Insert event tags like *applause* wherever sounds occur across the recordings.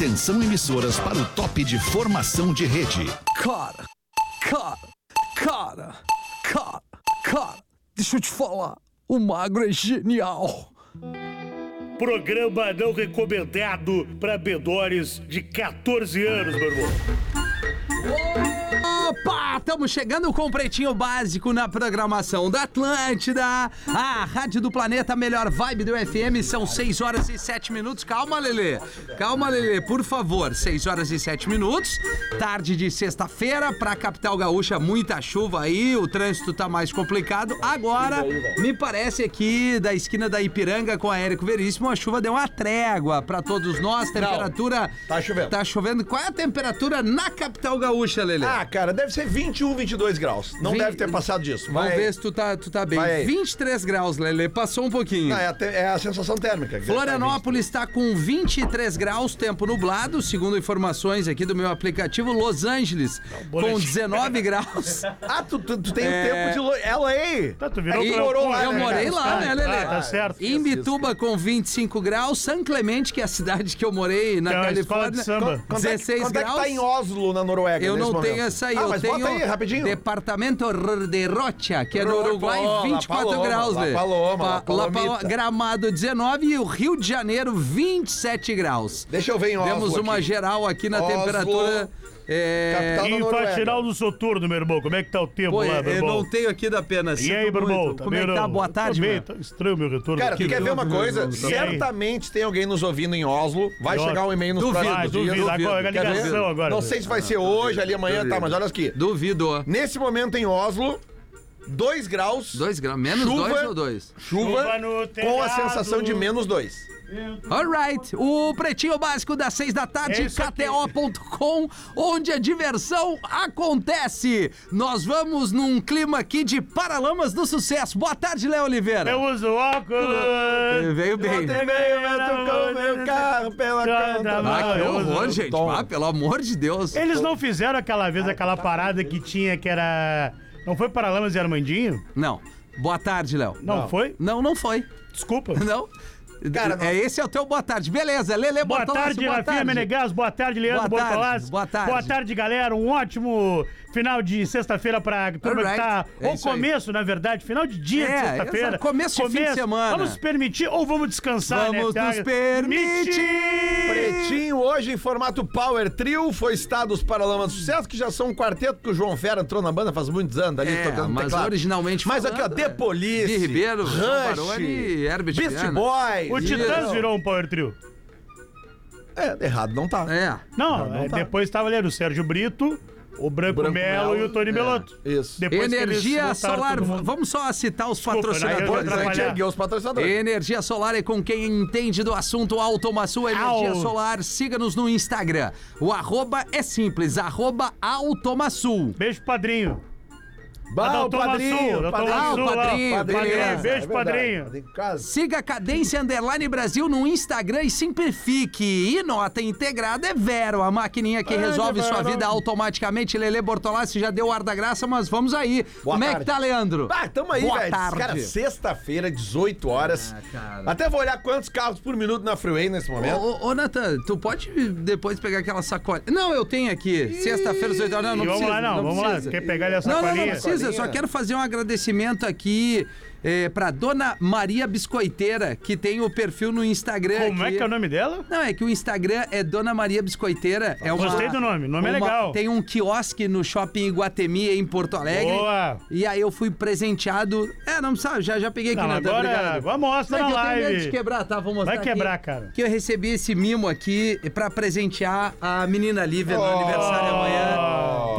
Atenção emissoras para o top de formação de rede. Cara, cara, cara, cara, cara, deixa eu te falar, o magro é genial. Programa não recomendado para bedores de 14 anos, meu irmão. Opa, estamos chegando com o Pretinho Básico na programação da Atlântida, a rádio do planeta, melhor vibe do FM, são 6 horas e 7 minutos. Calma, Lelê, calma, Lelê, por favor, 6 horas e 7 minutos, tarde de sexta-feira, pra capital gaúcha, muita chuva aí, o trânsito tá mais complicado. Agora, me parece aqui da esquina da Ipiranga com a Érico Veríssimo, a chuva deu uma trégua pra todos nós, temperatura... tá chovendo. Tá chovendo. Qual é a temperatura na capital gaúcha, Lelê? Ah, cara, deve ser 21, 22 graus. Não deve ter passado disso. Vamos Vai- ver se tu tá, tu tá bem. Vai aí. 23 graus, Lele. Passou um pouquinho. Não, é, a te- é a sensação térmica. que deve Florianópolis está com 23 graus, tempo nublado, segundo informações aqui do meu aplicativo. Los Angeles com boletim. 19 *laughs* graus. Ah, tu, tu, tu tem o É. tempo de lo- LA. Tá, tu virou E morou lá, Eu né, morei cara? lá, né, Lelê? Ah, tá certo. Imbituba com 25 graus, San Clemente, que é a cidade que eu morei na Que é uma escola Califórnia. de samba. Quanto é que- 16 quanto graus. é que tá em Oslo, na Noruega, Eu nesse não momento? tenho essa aí, Ah, eu mas tenho bota aí, rapidinho. departamento de Rocha, que é no Uruguai, Paloma, 24 Paloma, graus, La né? Paloma, La Pa- La Palomita. Pa- Gramado 19 e o Rio de Janeiro 27 graus. Deixa eu ver em Oslo Demos uma aqui. geral aqui na Oslo, temperatura. É... capital E da em Noruega. Faxinal do Soturno, meu irmão, como é que tá o tempo Pô, lá, meu eu irmão? não tenho aqui da pena. E aí, meu irmão? muito. Como é que tá? Também Boa tarde, meu. tá estranho meu retorno. Cara, tu quer ver uma coisa? Certamente tem alguém nos ouvindo em Oslo. Vai Duvido. chegar um e-mail nos Duvido, próximos dias. duvido. duvido. Ligação agora. Não sei se vai ser hoje, ali amanhã, tá, mas olha aqui. Duvido. Nesse momento em Oslo, 2 graus, 2 graus. Menos Chuva. 2 ou 2? chuva, Chuva no com a sensação de menos 2. Alright, o Pretinho Básico das 6 da tarde, É. KTO.com, onde a diversão acontece. Nós vamos num clima aqui de Paralamas do Sucesso. Boa tarde, Léo Oliveira. Eu uso óculos. Veio bem. meu carro pela Ah, que eu horror, gente. tom. Ah, pelo amor de Deus. Eles não fizeram aquela vez aquela parada que tinha que era. Não foi Paralamas e Armandinho? Não. Boa tarde, Léo. Não, Não. foi? Não, não foi. Desculpa. *laughs* Não. Cara, é esse é o teu boa tarde. Beleza, Lele Boa tarde, boa Rafinha tarde. Menegas. Boa tarde, Leandro Boa tarde, boa tarde. Boa tarde, galera. Um ótimo final de sexta-feira pra turma Alright. que tá. É ou isso aí. começo, na verdade, final de dia de É, sexta-feira. exato. Começo de fim de semana. Vamos permitir ou vamos descansar, Vamos né? nos permitir. Pretinho hoje em formato Power Trio, foi estado os Paralamas do Sucesso, que já são um quarteto que o João Fera entrou na banda faz muitos anos, ali É, tocando mas teclado. originalmente Mas aqui, ó, falando, The é. Police, Gui Ribeiro, Rush, Baroni e Herbert Beast. Boys. O Isso. Titãs virou um power trio. É, errado não tá. É. Não, não é, tá. depois estava ali o Sérgio Brito, o Branco, Branco Melo, Melo, e o Tony é, Belotto. isso. Depois Energia solar, vamos só citar os Desculpa, né? Patrocinadores. vou Depois a gente atrapalhar. ergueu os patrocinadores. Energia Solar é com quem entende do assunto Automaçul Energia Au. Solar. Siga-nos no Instagram. O arroba é simples, arroba Automaçul. Beijo, padrinho. Bah, Ah, o Dr. padrinho, padrinho. Ah, o Massu, lá, padrinho, padrinho. Beijo, É padrinho. padrinho. Siga Cadência Underline Brasil no Instagram e simplifique. E nota integrada é Vero, a maquininha que É, resolve sua vida automaticamente. Lele Bortolassi já deu o ar da graça, mas vamos aí. Boa Como é que tarde. tá, Leandro? Ah, tamo aí, velho. tarde. Cara, sexta-feira, 18 horas. Ah. Até vou olhar quantos carros por minuto na freeway nesse momento. Ô, ô, ô, Nathan, tu pode depois pegar aquela sacola? Não, eu tenho aqui. Sexta-feira, 18 horas. Não, não E vamos precisa. lá, não, vamos precisa. lá. Quer pegar ali a Não, não, não sacolinha? precisa. Eu só quero fazer um agradecimento aqui é, pra dona Maria Biscoiteira, que tem o perfil no Instagram. Como é aqui. que é o nome dela? Não, é que o Instagram é Dona Maria Biscoiteira. É uma, Gostei do nome, o nome é uma- legal. Tem um quiosque no shopping Iguatemi, em Porto Alegre. Boa. E aí eu fui presenteado. É, não sabe, já, já peguei aqui, Não, Nathan, agora- agora mostra é na que eu tenho medo live. de quebrar, tá? Vou mostrar Vai quebrar, aqui, cara. Que eu recebi esse mimo aqui pra presentear a menina Lívia no Oh. aniversário amanhã.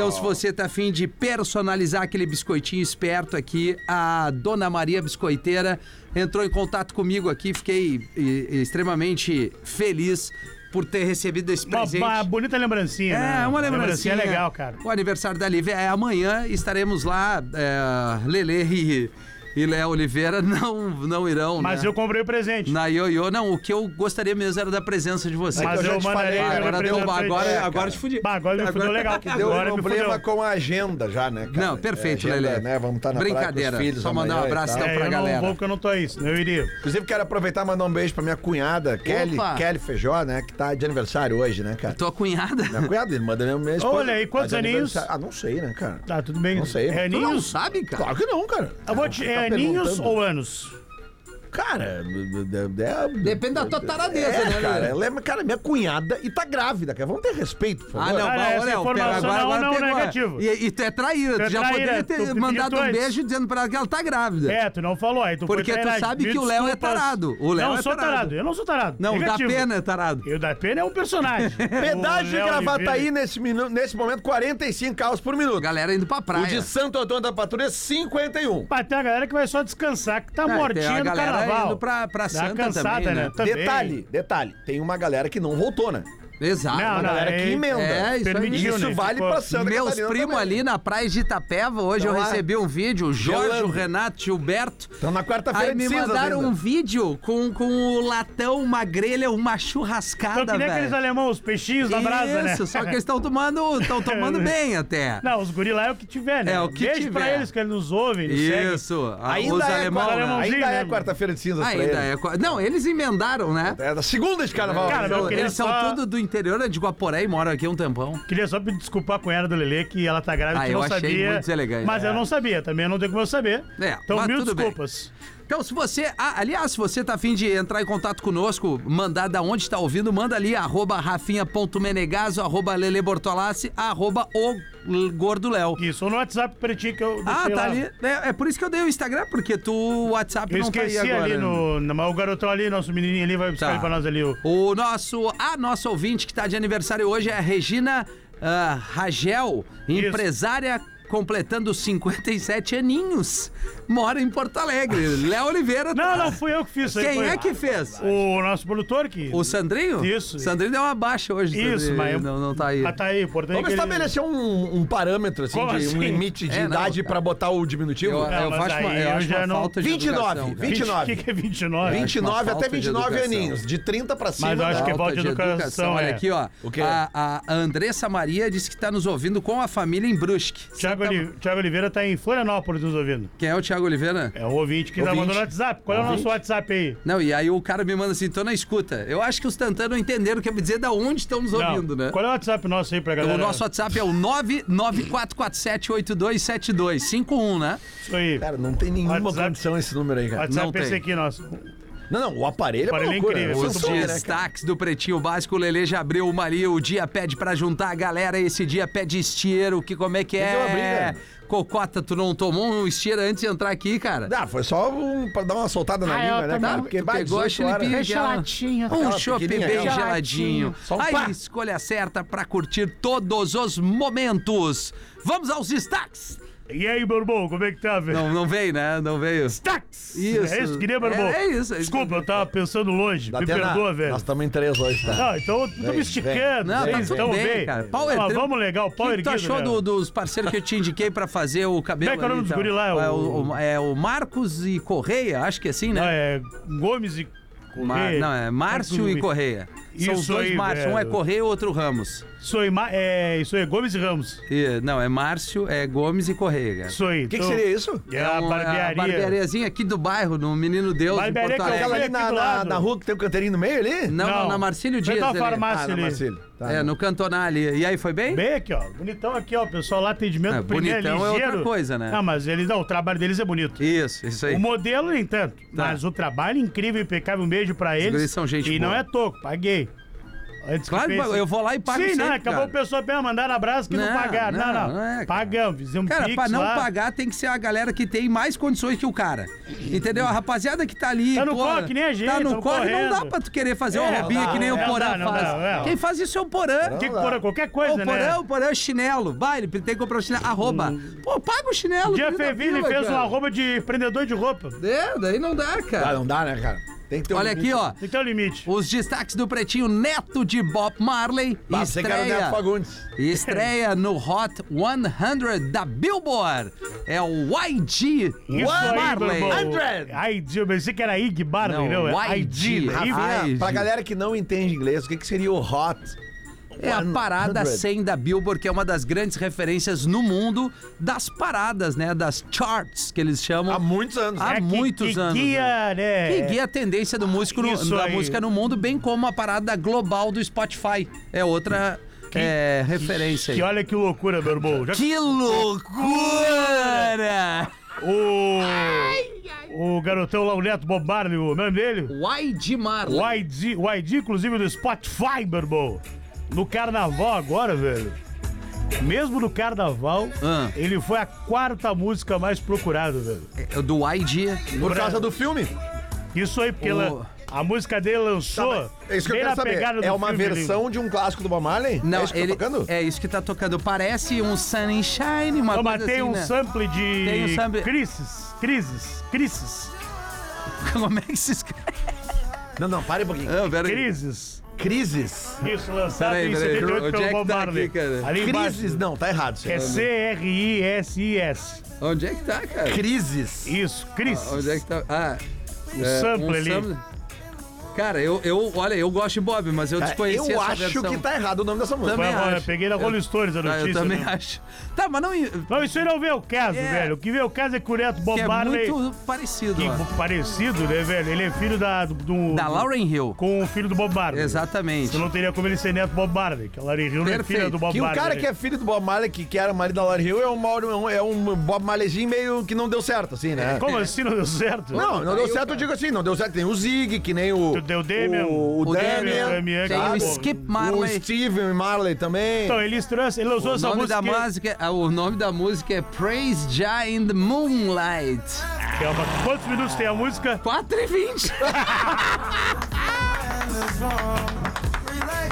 Então, se você tá afim de personalizar aquele biscoitinho esperto aqui, a Dona Maria Biscoiteira entrou em contato comigo aqui. Fiquei e- extremamente feliz por ter recebido esse presente. uma bonita lembrancinha, né? É, uma lembrancinha. legal, cara. O aniversário da Lívia é amanhã. Estaremos lá, é, Lelê e, e Léo Oliveira *laughs* não, não irão, Mas né? eu comprei o presente. Na Ioiô, não, o que eu gostaria mesmo era da presença de vocês. Mas eu já eu falei, meu agora deu, representante. agora, É, agora te fudi. Bah, agora me fudeu legal. *laughs* Deu agora um me problema com a agenda já, né, cara? Não, perfeito, É, agenda, Lelê. Né? Vamos estar na Brincadeira. praia com os filhos Só mandar um abraço, então, É, pra eu galera. não vou porque eu não tô aí, senão eu iria. Inclusive, quero aproveitar e mandar um beijo pra minha cunhada, Kelly, Kelly Feijó, né? Que tá de aniversário hoje, né, cara? Tua cunhada? Minha cunhada, ele manda minha, esposa. Olha aí, tá quantos aninhos? Ah, não sei, né, cara? Tá, tudo bem. Não sei. É Tu não sabe, cara? Claro que não, cara. Eu vou te... Aninhos ou anos? Cara, é, é- Depende da tua taradeza, é, né, cara? Ela é, cara, minha cunhada e tá grávida, cara. Vamos ter respeito, por Ah, favor. não, Ah, vai, essa olha, informação agora, não, agora não, pegou. negativo. E, e tu é traíra, Tu é tu já poderia ter mandado um antes. beijo dizendo pra ela que ela tá grávida. É, tu não falou aí. Tu foi Porque tu sabe Me que o Léo é tarado. O Léo não é sou tarado. tarado. Eu não sou tarado. Não, Negativo. da pena é tarado. Eu da pena é um personagem. *laughs* Pedágio O de Gravataí Oliveira- nesse, minu- nesse momento, 45 carros por minuto. Galera indo pra praia. O de Santo Antônio da Patrulha, 51. Mas tem a galera que vai só descansar, que tá É, tem mortinha a do galera carnaval. indo pra- pra Dá Santa cansada, também, né? né? Também. Detalhe, detalhe, tem uma galera que não voltou, né? Exato. Não, Uma não, galera que é- emenda. é, isso. Permitiu, Isso né? vale Ficou- pra Santa Meus primos ali na praia de Itapeva, hoje Tão eu lá. recebi um vídeo, o Jorge, o Renato, Gilberto. Então na quarta-feira me mandaram ainda. um vídeo com, com o latão, uma grelha, uma churrascada, Então que nem aqueles velho. alemãos, os peixinhos da brasa, né? Isso, só que eles estão tomando, estão tomando *laughs* bem até. Não, os guri lá é o que tiver, né? É, o que Beijo tiver. pra eles, que eles nos ouvem, seguem. Isso. Ainda os é, alemão, né? ainda é né? quarta-feira de cinzas Ainda eles. é. Não, eles emendaram, né? É da segunda de carnaval. Cara, né? meu Eles são tudo do interior de Guaporé e moram aqui há um tempão. Queria só pedir desculpa com a cunhada do Lelê, que ela tá grávida, Ah, que eu não achei sabia. muito deselegante. Mas É. eu não sabia, também não tenho como eu saber. É, então, mas mil tudo bem. Então, se você. ah, aliás, se você tá afim de entrar em contato conosco, mandar da onde está ouvindo, manda ali, arroba rafinha.menegaso, arroba Lele Bortolassi, arroba o Gordo Léo. Isso, ou no WhatsApp pretinho que eu Ah, tá lá. ali. É, é por isso que eu dei o Instagram, porque tu, o WhatsApp Eu não tá aí esqueci agora. ali no, no. O garotão ali, nosso menininho ali, vai buscar Tá. ele pra nós ali. O, O nosso, a nossa ouvinte que tá de aniversário hoje é a Regina ah, Ragel, empresária completando 57 aninhos. Mora em Porto Alegre. Léo Oliveira. Não, tá- não, fui eu que fiz isso aí. Quem foi é que fez? O nosso produtor que. O Sandrinho? Isso. O Sandrinho deu uma baixa hoje. Isso, mas. eu- Não, não tá aí. Ah, tá aí, importante Vamos que ele- estabelecer um, um parâmetro, assim, de assim? um limite de É, não, idade cara. pra botar o diminutivo? Eu, eu mas faço uma, eu eu acho uma não- falta de 29, educação, cara. 29. O que, que é 29? 29 uma até falta de 29 educação. aninhos. De 30 pra cima. Mas eu acho que é Falta de educação, Olha é. aqui, ó. O quê? A, Andressa Maria disse que tá nos ouvindo com a família em Brusque. Oli- Thiago Oliveira tá em Florianópolis nos ouvindo. Quem é o Thiago Oliveira? É o ouvinte que tá Ouvinte. mandando no WhatsApp. Qual é o nosso WhatsApp aí? Não, e aí o cara me manda assim, tô na escuta. Eu acho que os Tantan não entenderam o que quer dizer da onde estão nos ouvindo, Não. né? Qual é o WhatsApp nosso aí pra galera? O nosso WhatsApp é o 994478272. 51, né? Isso aí. Cara, não tem nenhuma WhatsApp. condição esse número aí, cara. WhatsApp não é esse tem. aqui, nosso. Não, não, o aparelho é uma Aparelho é loucura. incrível, Os Muito bom, né, destaques do Pretinho Básico, o Lelê já abriu uma ali, o dia pede pra juntar a galera, esse dia pede esteiro, que como é que Tem que abrir, é? né? Cocota, tu não tomou um esteiro antes de entrar aqui, cara? Ah, foi só um, pra dar uma soltada na Ah, língua, né, cara? Porque vai Pegou a 18 horas. chilipinha geladinho. Um chopp bem geladinho. geladinho. Só um A escolha certa pra curtir todos os momentos. Vamos aos destaques. E aí, meu irmão, como é que tá, velho? Não, não veio, né? Não veio. Tax! Isso. É isso, queria, meu irmão? É, é isso, é isso. Desculpa, eu tava pensando longe. Dá Me até na- perdoa, velho. Nós estamos em três hoje, tá? Não, então eu tô Vem, me esticando. Não, tá tudo tão bem, cara. Pau é Ah, tri- vamos legal, O pau que, que tu erguido, achou né? do- dos parceiros que eu te indiquei pra fazer o cabelo? Como é que é o nome dos então? guri lá? É O- o, o- é o Marcos e Correia, acho que é assim, Não, né? é Gomes e Correia. não, é Márcio e Correia. São os dois aí, Márcio. Um é. Correia e outro Ramos. Aí, Ma- é, isso aí, Gomes e Ramos. E- não, é Márcio, é Gomes e Correia, aí. O que, que então- seria isso? É a um- barbearia. a barbeariazinha aqui do bairro, no Menino Deus, Barbearia que eu Aquela ali na, na, na rua que tem um canteirinho no meio ali? Não, não, Não. na Marcílio Dias. à ali. farmácia. Ah, na ali. Marcílio. Tá. É, no Cantonar ali. E aí, foi bem? Bem aqui, ó. Bonitão aqui, ó. O pessoal lá, atendimento É, primeiro, bonitão é ligeiro. outra coisa, né? Não, mas eles, não, o trabalho deles é bonito. Isso, isso aí. O modelo, nem tanto. Tá. Mas o trabalho incrível, impecável. Um beijo pra eles. guris são gente E boa. não é toco, paguei. Antes que Claro, pense- eu vou lá e pago Sim, não, sempre, acabou cara. o pessoal bem mandar abraço que não, Não, pagaram. Não, não, não. não é, cara. Pagamos, fizemos Cara, pix pra não lá. pagar tem que ser a galera que tem mais condições que o cara. Entendeu? A rapaziada que tá ali. Tá no corre que nem a gente, Tá no corre, não dá pra tu querer fazer É, uma roubinha não que nem dá, o Porã faz. é. Quem faz isso é o Porã. Que pôr qualquer coisa, o né? Porã, o Porã é chinelo. Vai, ele tem que comprar o chinelo. Arroba. Pô, paga o chinelo. Dia 30 Feville fez um arroba de prendedor de roupa. É, daí não dá, Ah, cara. não dá, né, cara? Tem que ter um Olha limite. aqui, ó. Tem que ter um limite. Os destaques do Pretinho Neto de Bob Marley Bah, você que era o Neto estreia, Fagundes. estreia no Hot 100 da Billboard. É o YG Isso aí, Marley. meu irmão. 100. ID, eu pensei que era Ig Barley, Não, não, é YG, ID. Rafinha. Ai, pra galera que não entende inglês, o que, que seria o hot? É a parada 100. 100 da Billboard, que é uma das grandes referências no mundo das paradas, né? Das charts, que eles chamam. Há muitos anos. Há É que- muitos que anos. Guia, né? Que guia a tendência do músico no- da aí. música no mundo, bem como a parada global do Spotify. É outra é, referência Que aí. olha que loucura, meu irmão. Já Que loucura! o, o garotão lá, o Neto Bob Marley, o nome dele? YG Marley. O ID, o ID, inclusive, do Spotify, meu irmão. No carnaval agora, velho. Mesmo no carnaval, Ah. ele foi a quarta música mais procurada, velho. É, Do YG. Por causa do filme? Isso aí, porque O- ela- a música dele lançou É isso que eu bem quero na saber. pegada do É uma filme ali. versão de um clássico do Bob Marley? Não, é isso que ele, tá tocando? é isso que tá tocando. Parece um Sunshine, uma Não, coisa mas tem assim, um né? sample de Tem um sample- crises, crises, crises, *laughs* Como é que se escreve? Não, não, pare um pouquinho. Ah, pera aí. crises. Crises. Isso, lançado Peraí, em peraí. 78 Onde pelo é que Bob tá Marley. aqui? Ali embaixo. Crises, não, tá errado. É. C-R-I-S-I-S. Onde é que tá, cara? Crises. Isso, crises. Onde é que tá? Ah, O sample ali. sample. Cara, eu, eu, olha, eu gosto de Bob, mas eu Cara, desconheci eu acho versão. que tá errado o nome dessa música. Também acho. peguei na Rolling Stones a Ah, notícia. eu também né? acho. Tá, mas não... Não, isso aí não vê o caso, É. velho. O que vê o caso é que o Neto Bob Que é Marley, muito parecido, que ó. parecido, né, velho? Ele é filho da, do, do- Da Lauren Hill. com o filho do Bob Marley. Exatamente. Você não teria como ele ser neto do Bob Marley, que a Larry Hill não é filha Perfeito. do Bob Que o Marley. cara que é filho do Bob Marley, que, que era o marido da Lauren Hill, é um, Mauro- é um Bob Marleyzinho meio que não deu certo, assim, né? Como assim não deu certo? Não, não deu certo, eu digo assim, não deu certo. Tem o Zig, que nem o. Deu o Damian. O, o O Damian. Damian, Tem claro. o Skip O Marley. Steven Marley também. Então, ele, estreou, ele lançou O essa nome, música. da música, ah, o nome da música é Praise Jah in the Moonlight. é uma- Quantos minutos tem a música? 4 e 20. *laughs*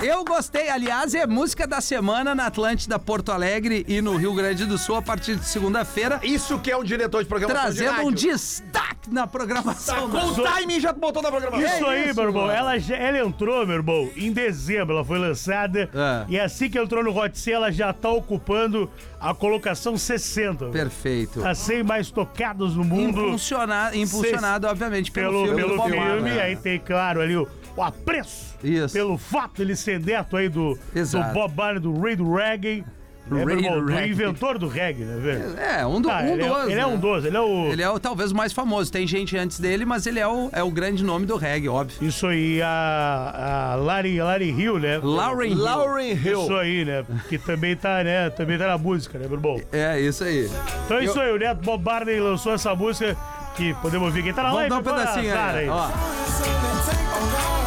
Eu gostei, aliás, é música da semana na Atlântida Porto Alegre e no Rio Grande do Sul a partir de segunda-feira, Isso que é um diretor de programação de trazendo um rádio. destaque na programação. Com o timing já botou na programação. Isso aí, isso, meu irmão. Ela, ela entrou, meu irmão, em dezembro. Ela foi lançada. É. E assim que entrou no Hot 100, ela já tá ocupando a colocação 60. velho. Perfeito. As 100 mais tocadas no mundo. Impulsionado, impulsionado obviamente, pelo, pelo, filme pelo do Bob filme, Marley. aí tem, claro, ali o, o apreço Isso. pelo fato de ele ser neto aí do, do. Bob Marley, do rei do reggae, né, Rei meu irmão, do reggae. inventor do reggae, né, velho? É, um, do, Ah, um ele, dos. é, ele é né? um dos, ele é o... Ele é o, talvez o mais famoso. Tem gente antes dele, mas ele é o, é o grande nome do reggae, óbvio. Isso aí, a, a Larry, Larry Hill, né? Lauren Hill. Lauren Hill. Isso aí, né? Que também tá, né? Também tá na música, né, meu irmão? É, isso aí. Então é isso aí, o Neto Bob Marley lançou essa música que podemos ouvir. Quem tá na Vamos live dar um pedacinho azar aí. Ó.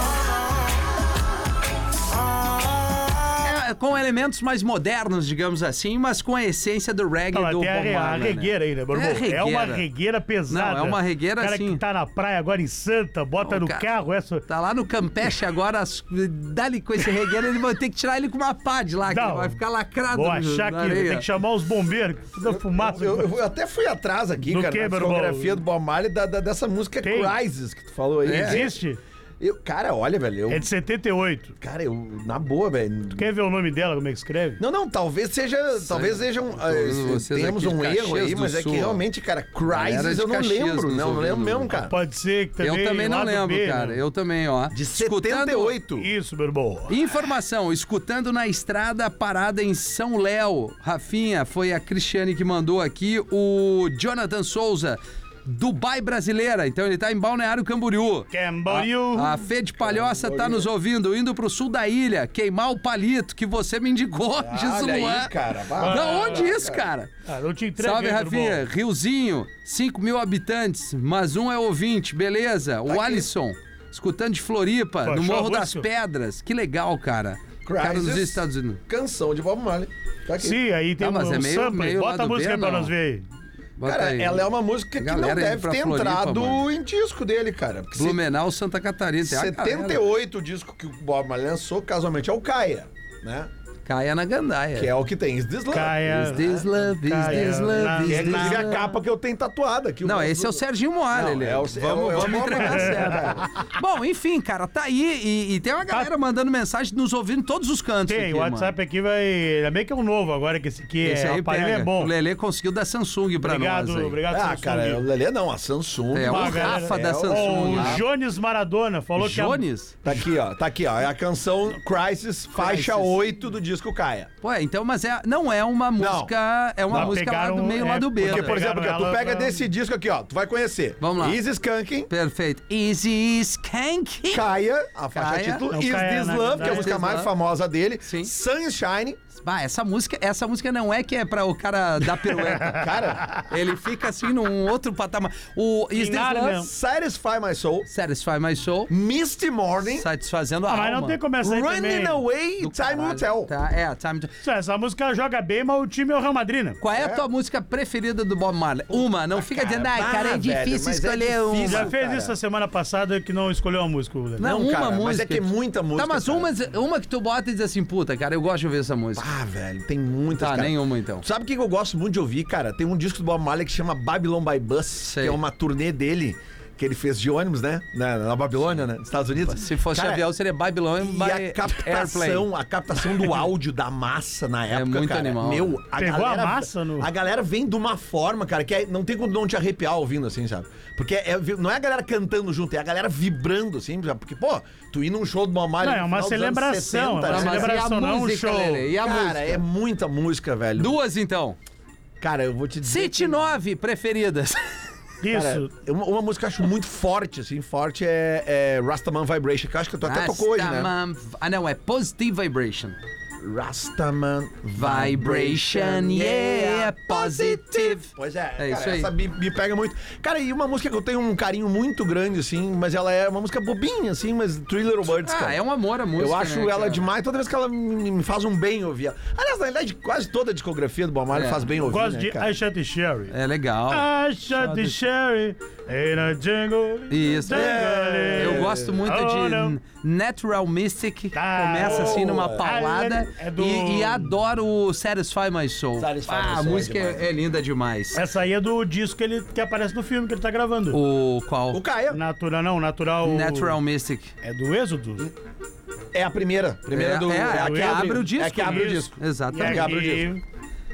com elementos mais modernos, digamos assim, mas com a essência do reggae do a, Bob re- a Marley, né? regueira aí, né, meu É irmão? É, uma regueira. regueira pesada. Não, é uma regueira, O cara assim. que tá na praia agora em Santa, bota Não, no cara- carro essa... Tá lá no Campeche agora, as- dá-lhe com esse regueiro, ele vai ter que tirar ele com uma pá de lá, que Não. ele vai ficar lacrado Vou achar na que areia. tem que chamar os bombeiros, que toda fumaça... Eu, eu até fui atrás aqui, Do cara, quê, na discografia do Bob Marley, da, da- dessa música Tem. Crisis que tu falou aí. Existe? Eu, cara, olha, velho, eu, É de 78. cara, eu, na boa, velho. Quer ver o nome dela, como é que escreve? Não, não, talvez seja, talvez seja um, Talvez eh, vocês temos aqui de um erro Caxias aí, do mas é Sul, que ó. realmente, cara, Galera Crisis de eu não Caxias lembro, nos não lembro mesmo, cara. Pode ser que também... Eu também não lado lembro, B, cara. né? Eu também, ó. De Escutando- 78. Isso, meu irmão. Informação, escutando na estrada parada em São Léo. Rafinha, foi a Cristiane que mandou aqui. O Jonathan Souza, Dubai brasileira. Então ele tá em Balneário Camboriú. Camboriú. A, a Fê de Palhoça tá nos ouvindo, indo pro sul da ilha, queimar o palito que você me indicou, *laughs* diz o Olha Luan. aí, cara. Da onde isso, cara? Ah, não te entrego, Salve, Rafinha. Riozinho, 5 mil habitantes, mas um é ouvinte, beleza. O Tá aqui. Alisson, escutando de Floripa, Pô, no Morro das? Pedras. Que legal, cara. Cara dos Crisis. Estados Unidos. Canção de Bob Marley. Tá aqui. Sim, aí tem Tá, mas um, é um meio- sample. meio Bota a música B, aí pra não. nós ver aí. Bota Cara, aí. ela é uma música que não deve ter Floripa, entrado mano. em disco dele, cara. Se- Blumenau, Santa Catarina. Tem a galera. 78 o disco que o Bob Marley lançou, casualmente, é o Caia, né? Caia na gandaia. Que é o que tem. Is This Love. Caia. Is this love, is Caia this love, Que is é this inclusive a love. capa que eu tenho tatuada aqui. Não, o- esse é o Serginho Moara, Não, ele. é o- vamos é o- é o vamos Moara. entregar certo. Bom, enfim, cara, tá aí e, e tem uma galera mandando mensagem nos ouvindo em todos os cantos. Tem, aqui, o WhatsApp aqui vai. Ainda bem que é um novo agora, que esse aqui mano. Esse é, o aí aparelho pega. é bom. O Lelê conseguiu da Samsung pra Obrigado, nós aí. obrigado, Ah, Samsung. cara, o Lelê não, a Samsung. É, o galera- Rafa da é, Samsung. O Jones Maradona falou que. a- Jones? Tá aqui, ó. Tá aqui, ó. É a canção Crisis, faixa Crisis. 8 do disco Caia. Pô, então, mas é, não é uma música. É uma Não, música lá pegaram- do meio é, lá do B. porque, Porque, por exemplo, aqui, ó, tu pega pra- desse disco aqui, ó. Tu vai conhecer. Vamos lá. Easy Skanking. Perfeito. Easy Skank. Caia, a faixa Caia. título, Não, Is Caia, This na Love, que é a verdade. música This mais Love. famosa dele. Sim. Sunshine. Bah, essa música, essa música não é que é pra o cara dar pirueta. *laughs* Cara, Ele fica assim num outro patamar. O Is This nada Love? mesmo. Satisfy My Soul. Satisfy My Soul. Misty Morning. Satisfazendo a Ah, mas alma. não tem como essa aí Running também. Away, Do Time Will. Tell. Tá, é, time to... Isso, Essa música joga bem, mas o time é o Real Madrid, né? Qual é a tua música preferida do Bob Marley? Uma, não fica dizendo, ai, ah, cara, é velho, difícil mas é escolher uma. difícil. Já fez cara. isso a semana passada que não escolheu uma música, o. Não, Não, uma cara, música. mas é que é muita música, Tá, mas cara. uma, uma que tu bota e diz assim, puta, cara, eu gosto de ouvir essa música. Ah, velho, tem muitas, tá, cara. nenhuma então. Sabe o que que eu gosto muito de ouvir, cara? Tem um disco do Bob Marley que chama Babylon by Bus, Sei. que é uma turnê dele que ele fez de ônibus, né? Na, na Babilônia, né? Nos Estados Unidos. Se fosse Cara, avião, seria Babylon E by a captação, a captação do áudio da massa na época, muito cara. animal. Meu, a Pegou a galera, massa no- a galera vem de uma forma, cara, que é- não tem como não te arrepiar ouvindo assim, sabe? Porque é- não é a galera cantando junto, é a galera vibrando assim, sabe? Porque, pô, tu ir num show do Marley Não, é uma celebração, 60, é uma né? a celebração, não um música, show. Lelê? E a Cara, música? é muita música, velho. Duas então. Cara, eu vou te dizer. City que- 9 preferidas. Isso. Cara, uma, uma música que eu acho muito forte, assim, forte é, é Rastaman Vibration, que eu acho que tu até tocou hoje, né? Rastaman- Ah, não, é Positive Vibration. Rastaman Vibration, yeah, positive. Pois é, É cara, isso aí. essa me, me pega muito. Cara, e uma música que eu tenho um carinho muito grande, assim, mas ela é uma música bobinha, assim, mas Three Little Birds, Ah, cara. é um amor a música. Eu acho né, ela cara? demais, toda vez que ela me, me faz um bem ouvir ela. Aliás, na verdade, quase toda a discografia do Bob Marley É. faz bem ouvir, Gosto né, de cara? I Shot the Sherry. É legal. I shot the sherry. Isso. jungle. Eu gosto muito Oh, de não. Natural Mystic. Ah, Começa assim numa paulada. É do- E, e adoro o Satisfy My Soul. Satisfy ah, My a Soul é música é, demais. é linda demais. Essa aí é do disco que, ele, que aparece no filme que ele tá gravando. O qual? O Caia Natural, não, Natural. Natural Mystic. É do Êxodo? é a primeira. Primeira É, do. é, a que abre o disco. É a que abre o disco. Exatamente. abre o aqui,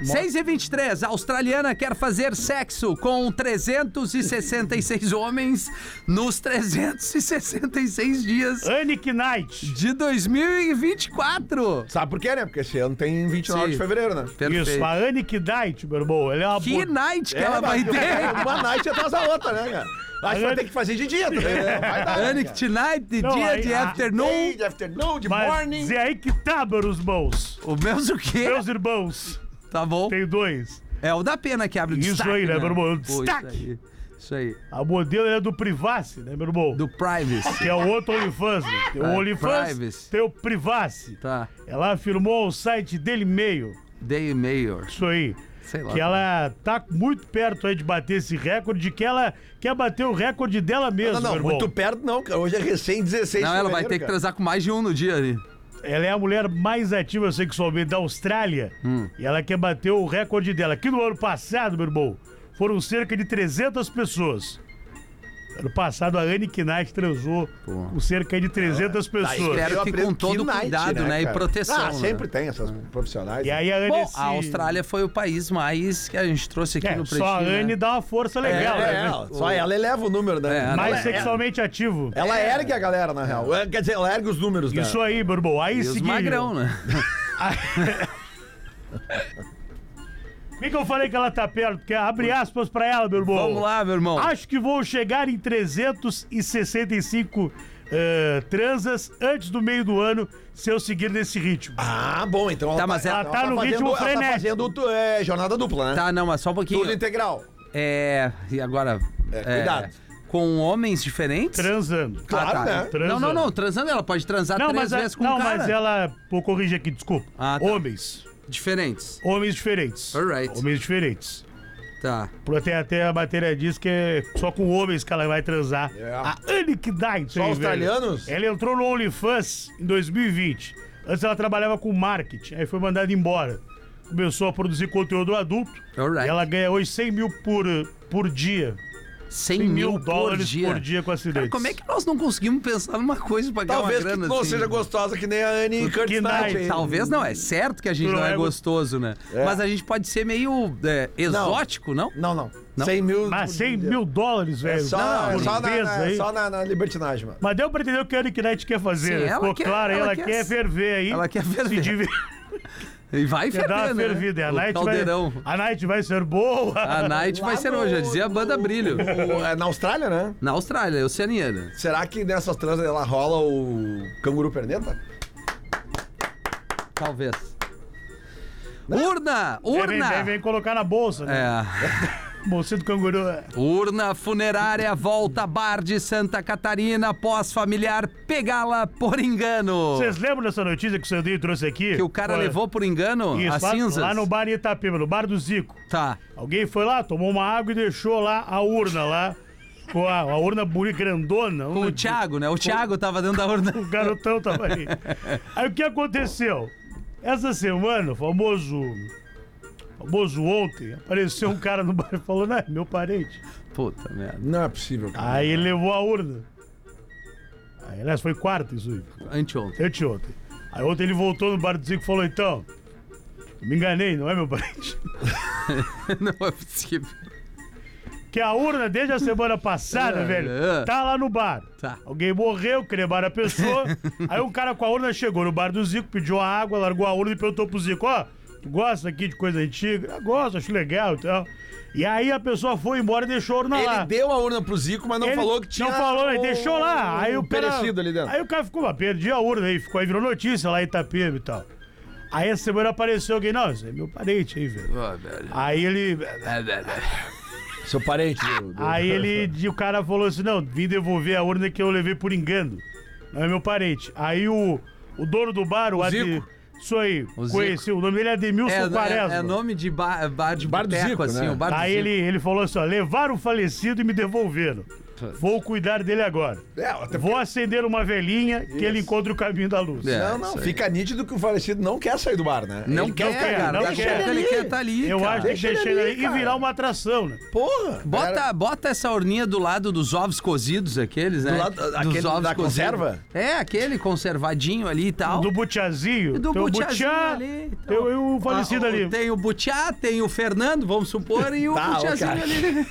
6 e 23 a australiana quer fazer sexo com 366 homens nos 366 dias Anik Knight. de 2024. Sabe por quê, né? Porque esse ano tem 29 Sim. de fevereiro, né? Perfeito. Isso, a Anik Knight, meu irmão. Ela é uma Que bo- night que ela vai ter. Uma night atrás da outra, né, cara? Acho que vai ter que fazer de dia também, né? Vai dar. né, Anik cara? tonight, de Não, dia, aí- de a- afternoon. Day, de afternoon, de Mas morning. é aí que tá, meus irmãos. O meus o quê? Meus irmãos. Tá bom. Tem dois. É o da pena que abre o Isso destaque. aí, né, meu irmão? O Pô, destaque. Isso aí. Isso aí. A modelo é do Privacy, né, meu irmão? Do Privacy. Que é o outro OnlyFans. Né? Tem o Ah, OnlyFans, Privacy. tem o Privacy. Tá. Ela afirmou ao site Daily Mail, Day Mayor. isso aí, Sei lá. que ela tá muito perto aí de bater esse recorde, de que ela quer bater o recorde dela mesma, Não, não, meu irmão. muito perto não, cara. Hoje é recém 16 Não, ela vai ter que cara. transar com mais de um no dia ali. Ela é a mulher mais ativa sexualmente da Austrália. Hum. E ela quer bater o recorde dela. Que no ano passado, meu irmão, foram cerca de 300 pessoas. Ano passado, a Anne Knight transou com cerca de 300 pessoas. espero Eu que com todo night, cuidado, né, e cara? proteção, Ah, né? sempre tem essas profissionais. E aí a Anne... Bom, se- a Austrália foi o país mais que a gente trouxe aqui É, no só a Anne né? dá uma força legal, é, né? é, só ela eleva o número, né? É, Mais ela, sexualmente ativo. ela ergue a galera, na real. É, Quer dizer, ela ergue os números, né? Isso aí, irmão. Aí E seguinte. magrão, né? *laughs* *laughs* Por que, que eu falei que ela tá perto? Porque abre aspas pra ela, meu irmão. Vamos lá, meu irmão. Acho que vou chegar em 365 eh, transas antes do meio do ano se eu seguir nesse ritmo. Ah, bom, então Tá, mas ela tá no fazendo, ritmo ela tá frenético. fazendo tu- é, jornada dupla, né? Tá, não, mas só um pouquinho. Tudo integral. É. E agora? É, cuidado. Com homens diferentes? Transando. Claro, né? Não, Transando. não, não. Transando, ela pode transar Não, três mas, a- vezes com não um cara. mas ela. Vou corrigir aqui, desculpa. Ah, tá. Homens. Diferentes. Homens diferentes. Alright. Homens diferentes. Tá. Por Até, até a matéria diz que é só com homens que ela vai transar. É. A Annick Knight. Só aí, australianos? velho. Ela entrou no OnlyFans em 2020. Antes ela trabalhava com marketing, aí foi mandada embora. Começou a produzir conteúdo adulto. Alright. E ela ganha hoje 100 mil por, por dia. 100 100 mil mil dólares por dia. por dia com acidentes. Cara, como é que nós não conseguimos pensar numa coisa pra ganhar Talvez uma que grana não assim? seja gostosa que nem a Anne Curtis Que Knight. Knight. hein? Talvez não, é certo que a gente não não é é go- gostoso, né? É. Mas a gente pode ser meio é, exótico, não? Não, não. Não? 100 mil. Mas 100 mil dólares, É velho. só, é só, na, na- só na, na libertinagem, mano. Mas deu pra entender o que a Anne Knight quer fazer. Sim, né? ela Ficou quer- claro aí, ela ela, quer- quer ferver aí. ela quer ferver. Se diver... *laughs* E vai ferver, uma né? fervida. A O Night, caldeirão. vai, a Night vai ser boa. A Night vai ser hoje, já dizia a banda Brilho. O- é na Austrália, né? Na Austrália, Oceania. né? Será que nessas transas ela rola o canguru perneta? Talvez. Urna! Vem, vem, Urna! vem colocar na bolsa, né? É. *laughs* Bolsinha do canguru. Urna funerária volta bar de Santa Catarina após familiar pegá-la por engano. Vocês lembram dessa notícia que o Sandrinho trouxe aqui? Que o cara levou por engano Isso, as lá, cinzas? lá no bar em Itapema, no bar do Zico. Tá. Alguém foi lá, tomou uma água e deixou lá a urna lá. Com a, a urna bonita, grandona. Com o Thiago, né? O Thiago tava dentro da urna. *laughs* O garotão tava ali. Aí o que aconteceu? Essa semana, o famoso. Famoso ontem, apareceu um cara no bar e falou: Não, é meu parente. Puta merda. Não é possível, cara. Aí ele levou a urna. Aí, aliás, foi quarta isso aí. Anteontem. Anteontem. Aí ontem ele voltou no bar do Zico e falou: Então, me enganei, não é meu parente. *laughs* Não é possível. Que a urna, desde a semana passada, É, velho, é. tá lá no bar. Tá. Alguém morreu, cremaram a pessoa. *laughs* aí um cara com a urna chegou no bar do Zico, pediu uma água, largou a urna e perguntou pro Zico: Ó, gosta aqui de coisa antiga? Ah, gosto, acho legal e tal. E aí a pessoa foi embora e deixou a urna lá. Ele deu a urna pro Zico, mas não Ele falou que tinha. Não falou, ele o- deixou lá. Aí o cara. perecido ali dentro. Aí o cara ficou, mas perdi a urna aí, ficou aí, virou notícia lá em Itapema e tal. Aí essa semana apareceu alguém, não, esse é meu parente aí, velho. Ó, velho. Aí ele. Velho. Seu parente. do- Aí ele, o cara falou assim: não, vim devolver a urna que eu levei por engano. Não é meu parente. Aí o, o dono do bar, o, Adi- Zico. Isso aí, O conheci. O nome dele é Ademilson É, Quaresma. é, é nome de bar, bar de Bar do boteco, Zico, assim, né? o bar do Aí Zico. ele, ele falou assim: ó, levaram o falecido e me devolveram. Vou cuidar dele agora. É, até Vou acender uma velhinha que ele encontre o caminho da luz. É. Não, não, isso aí. fica nítido que o falecido não quer sair do bar, né? Não Ele quer, quer, cara. não Deixa quer. ele quer tá ali, Eu cara. acho que Deixa ele deixa ele ali, ali e cara. virar uma atração, né? Porra! Bota, cara. bota essa urninha do lado dos ovos cozidos, aqueles, né? Do lado- Dos aquele ovos da cozidos. conserva? É, aquele conservadinho ali e tal. Do butiazinho. E do tem o butiazinho butiá, ali, então. Tem o, o falecido Ah, ali. Tem o Butiá, tem o Fernando, vamos supor, e o Tá, Butiazinho cara. ali.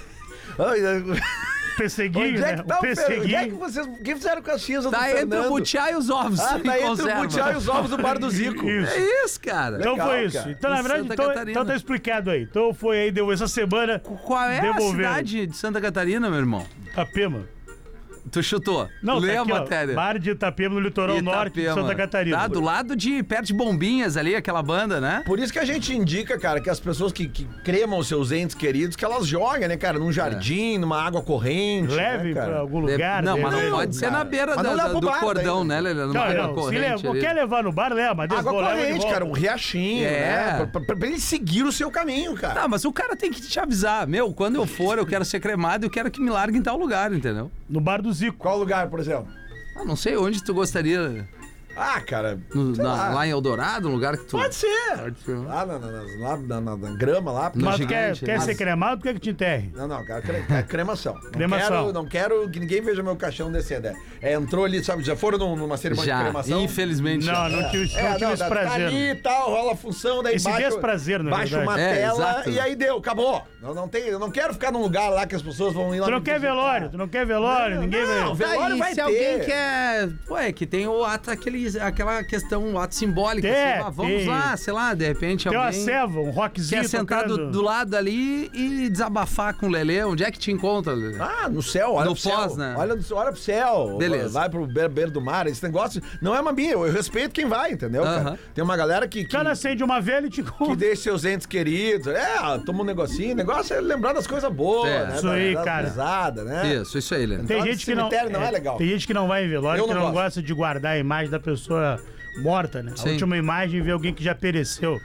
*laughs* Ai, *laughs* Pesseguinho, é né? tá o o Fer... Onde é que pesseguinho. vocês. O que fizeram com as cinzas Tá do entre Fernando? o Butiá e os ovos. Ah, tá entre o Butiá e os ovos do bar do Zico. *laughs* Isso. É isso, cara. Então Legal, foi isso. cara. Então, na verdade, então, então tá explicado aí. Então foi aí, deu essa semana. Qual é a cidade de Santa Catarina, meu irmão? Itapema. Tu chutou. Não, Lê tá a aqui, ó, matéria. Bar de Itapema no litoral norte de Itapema. Santa Catarina. Tá, do lado de, perto de Bombinhas ali, aquela banda, né? Por isso que a gente indica, cara, que as pessoas que, que cremam os seus entes queridos, que elas joguem, né, cara, num jardim, numa água corrente. Leve né, pra cara? algum lugar. não, de mas não pode ser cara. na beira da- da- pro do bar cordão, daí. né, Lelê? Numa Não, água não, se corrente leva, ali. quer levar no bar, leva, mas Água corrente, cara, um riachinho, É. né? Pra, pra- pra ele seguir o seu caminho, cara. Tá, mas o cara tem que te avisar. Meu, quando eu for, eu quero ser cremado e eu quero que me largue em tal lugar, entendeu? No bar do Zico. Qual lugar, por exemplo? Ah, não sei onde tu gostaria. Ah, cara. No- na- lá. lá em Eldorado, um lugar que tu. Pode ser. Pode ser. Lá na, na- lá na, na- na grama lá. Mas tu quer, gigante, quer né? ser cremado, por que que te enterre? Não, não, cara, cre- é cremação. Não Cremação. Quero, não quero que ninguém veja meu caixão descendo. É, é, entrou ali, sabe? Já foram num- numa cerimônia de Já, cremação? infelizmente. Não, já. não tive, É, não tive esse tá, prazer. Tá ali e tal, rola a função, daí Esse baixa, desprazer, na verdade. uma É, tela exato. e aí deu, acabou. Eu não, tenho, eu não quero ficar num lugar lá que as pessoas vão ir lá Tu não quer visitar. velório, tu não quer velório, Não, ninguém não, vai. velório Tá, e vai se alguém quer. Pô, é que tem o ato, aquele, aquela questão, o ato simbólico. É, assim, ah, vamos tem. lá, sei lá, de repente Tem uma alguém. ceva, um rockzinho Quer sentar do, do lado ali e desabafar com o Lelê? Onde é que te encontra, Lelê? Ah, no céu, olha No pro céu. pós, né? Olha, olha pro céu. Beleza. Vai pro beira, beira do mar. Esse negócio não é uma minha. Eu, respeito quem vai, entendeu, cara? Aham. Tem uma galera que. O que... cara acende uma velha e te que conta. deixa seus entes queridos. É, toma um negocinho. O negócio é lembrar das coisas boas, É, né? isso Da- aí, das cara. risadas, né? Isso, isso aí, Lelê. Tem no gente que não. cemitério não é legal. Tem gente que não vai em velório, que não gosta de guardar a imagem da pessoa morta, né? Sim. A última imagem vê alguém que já pereceu.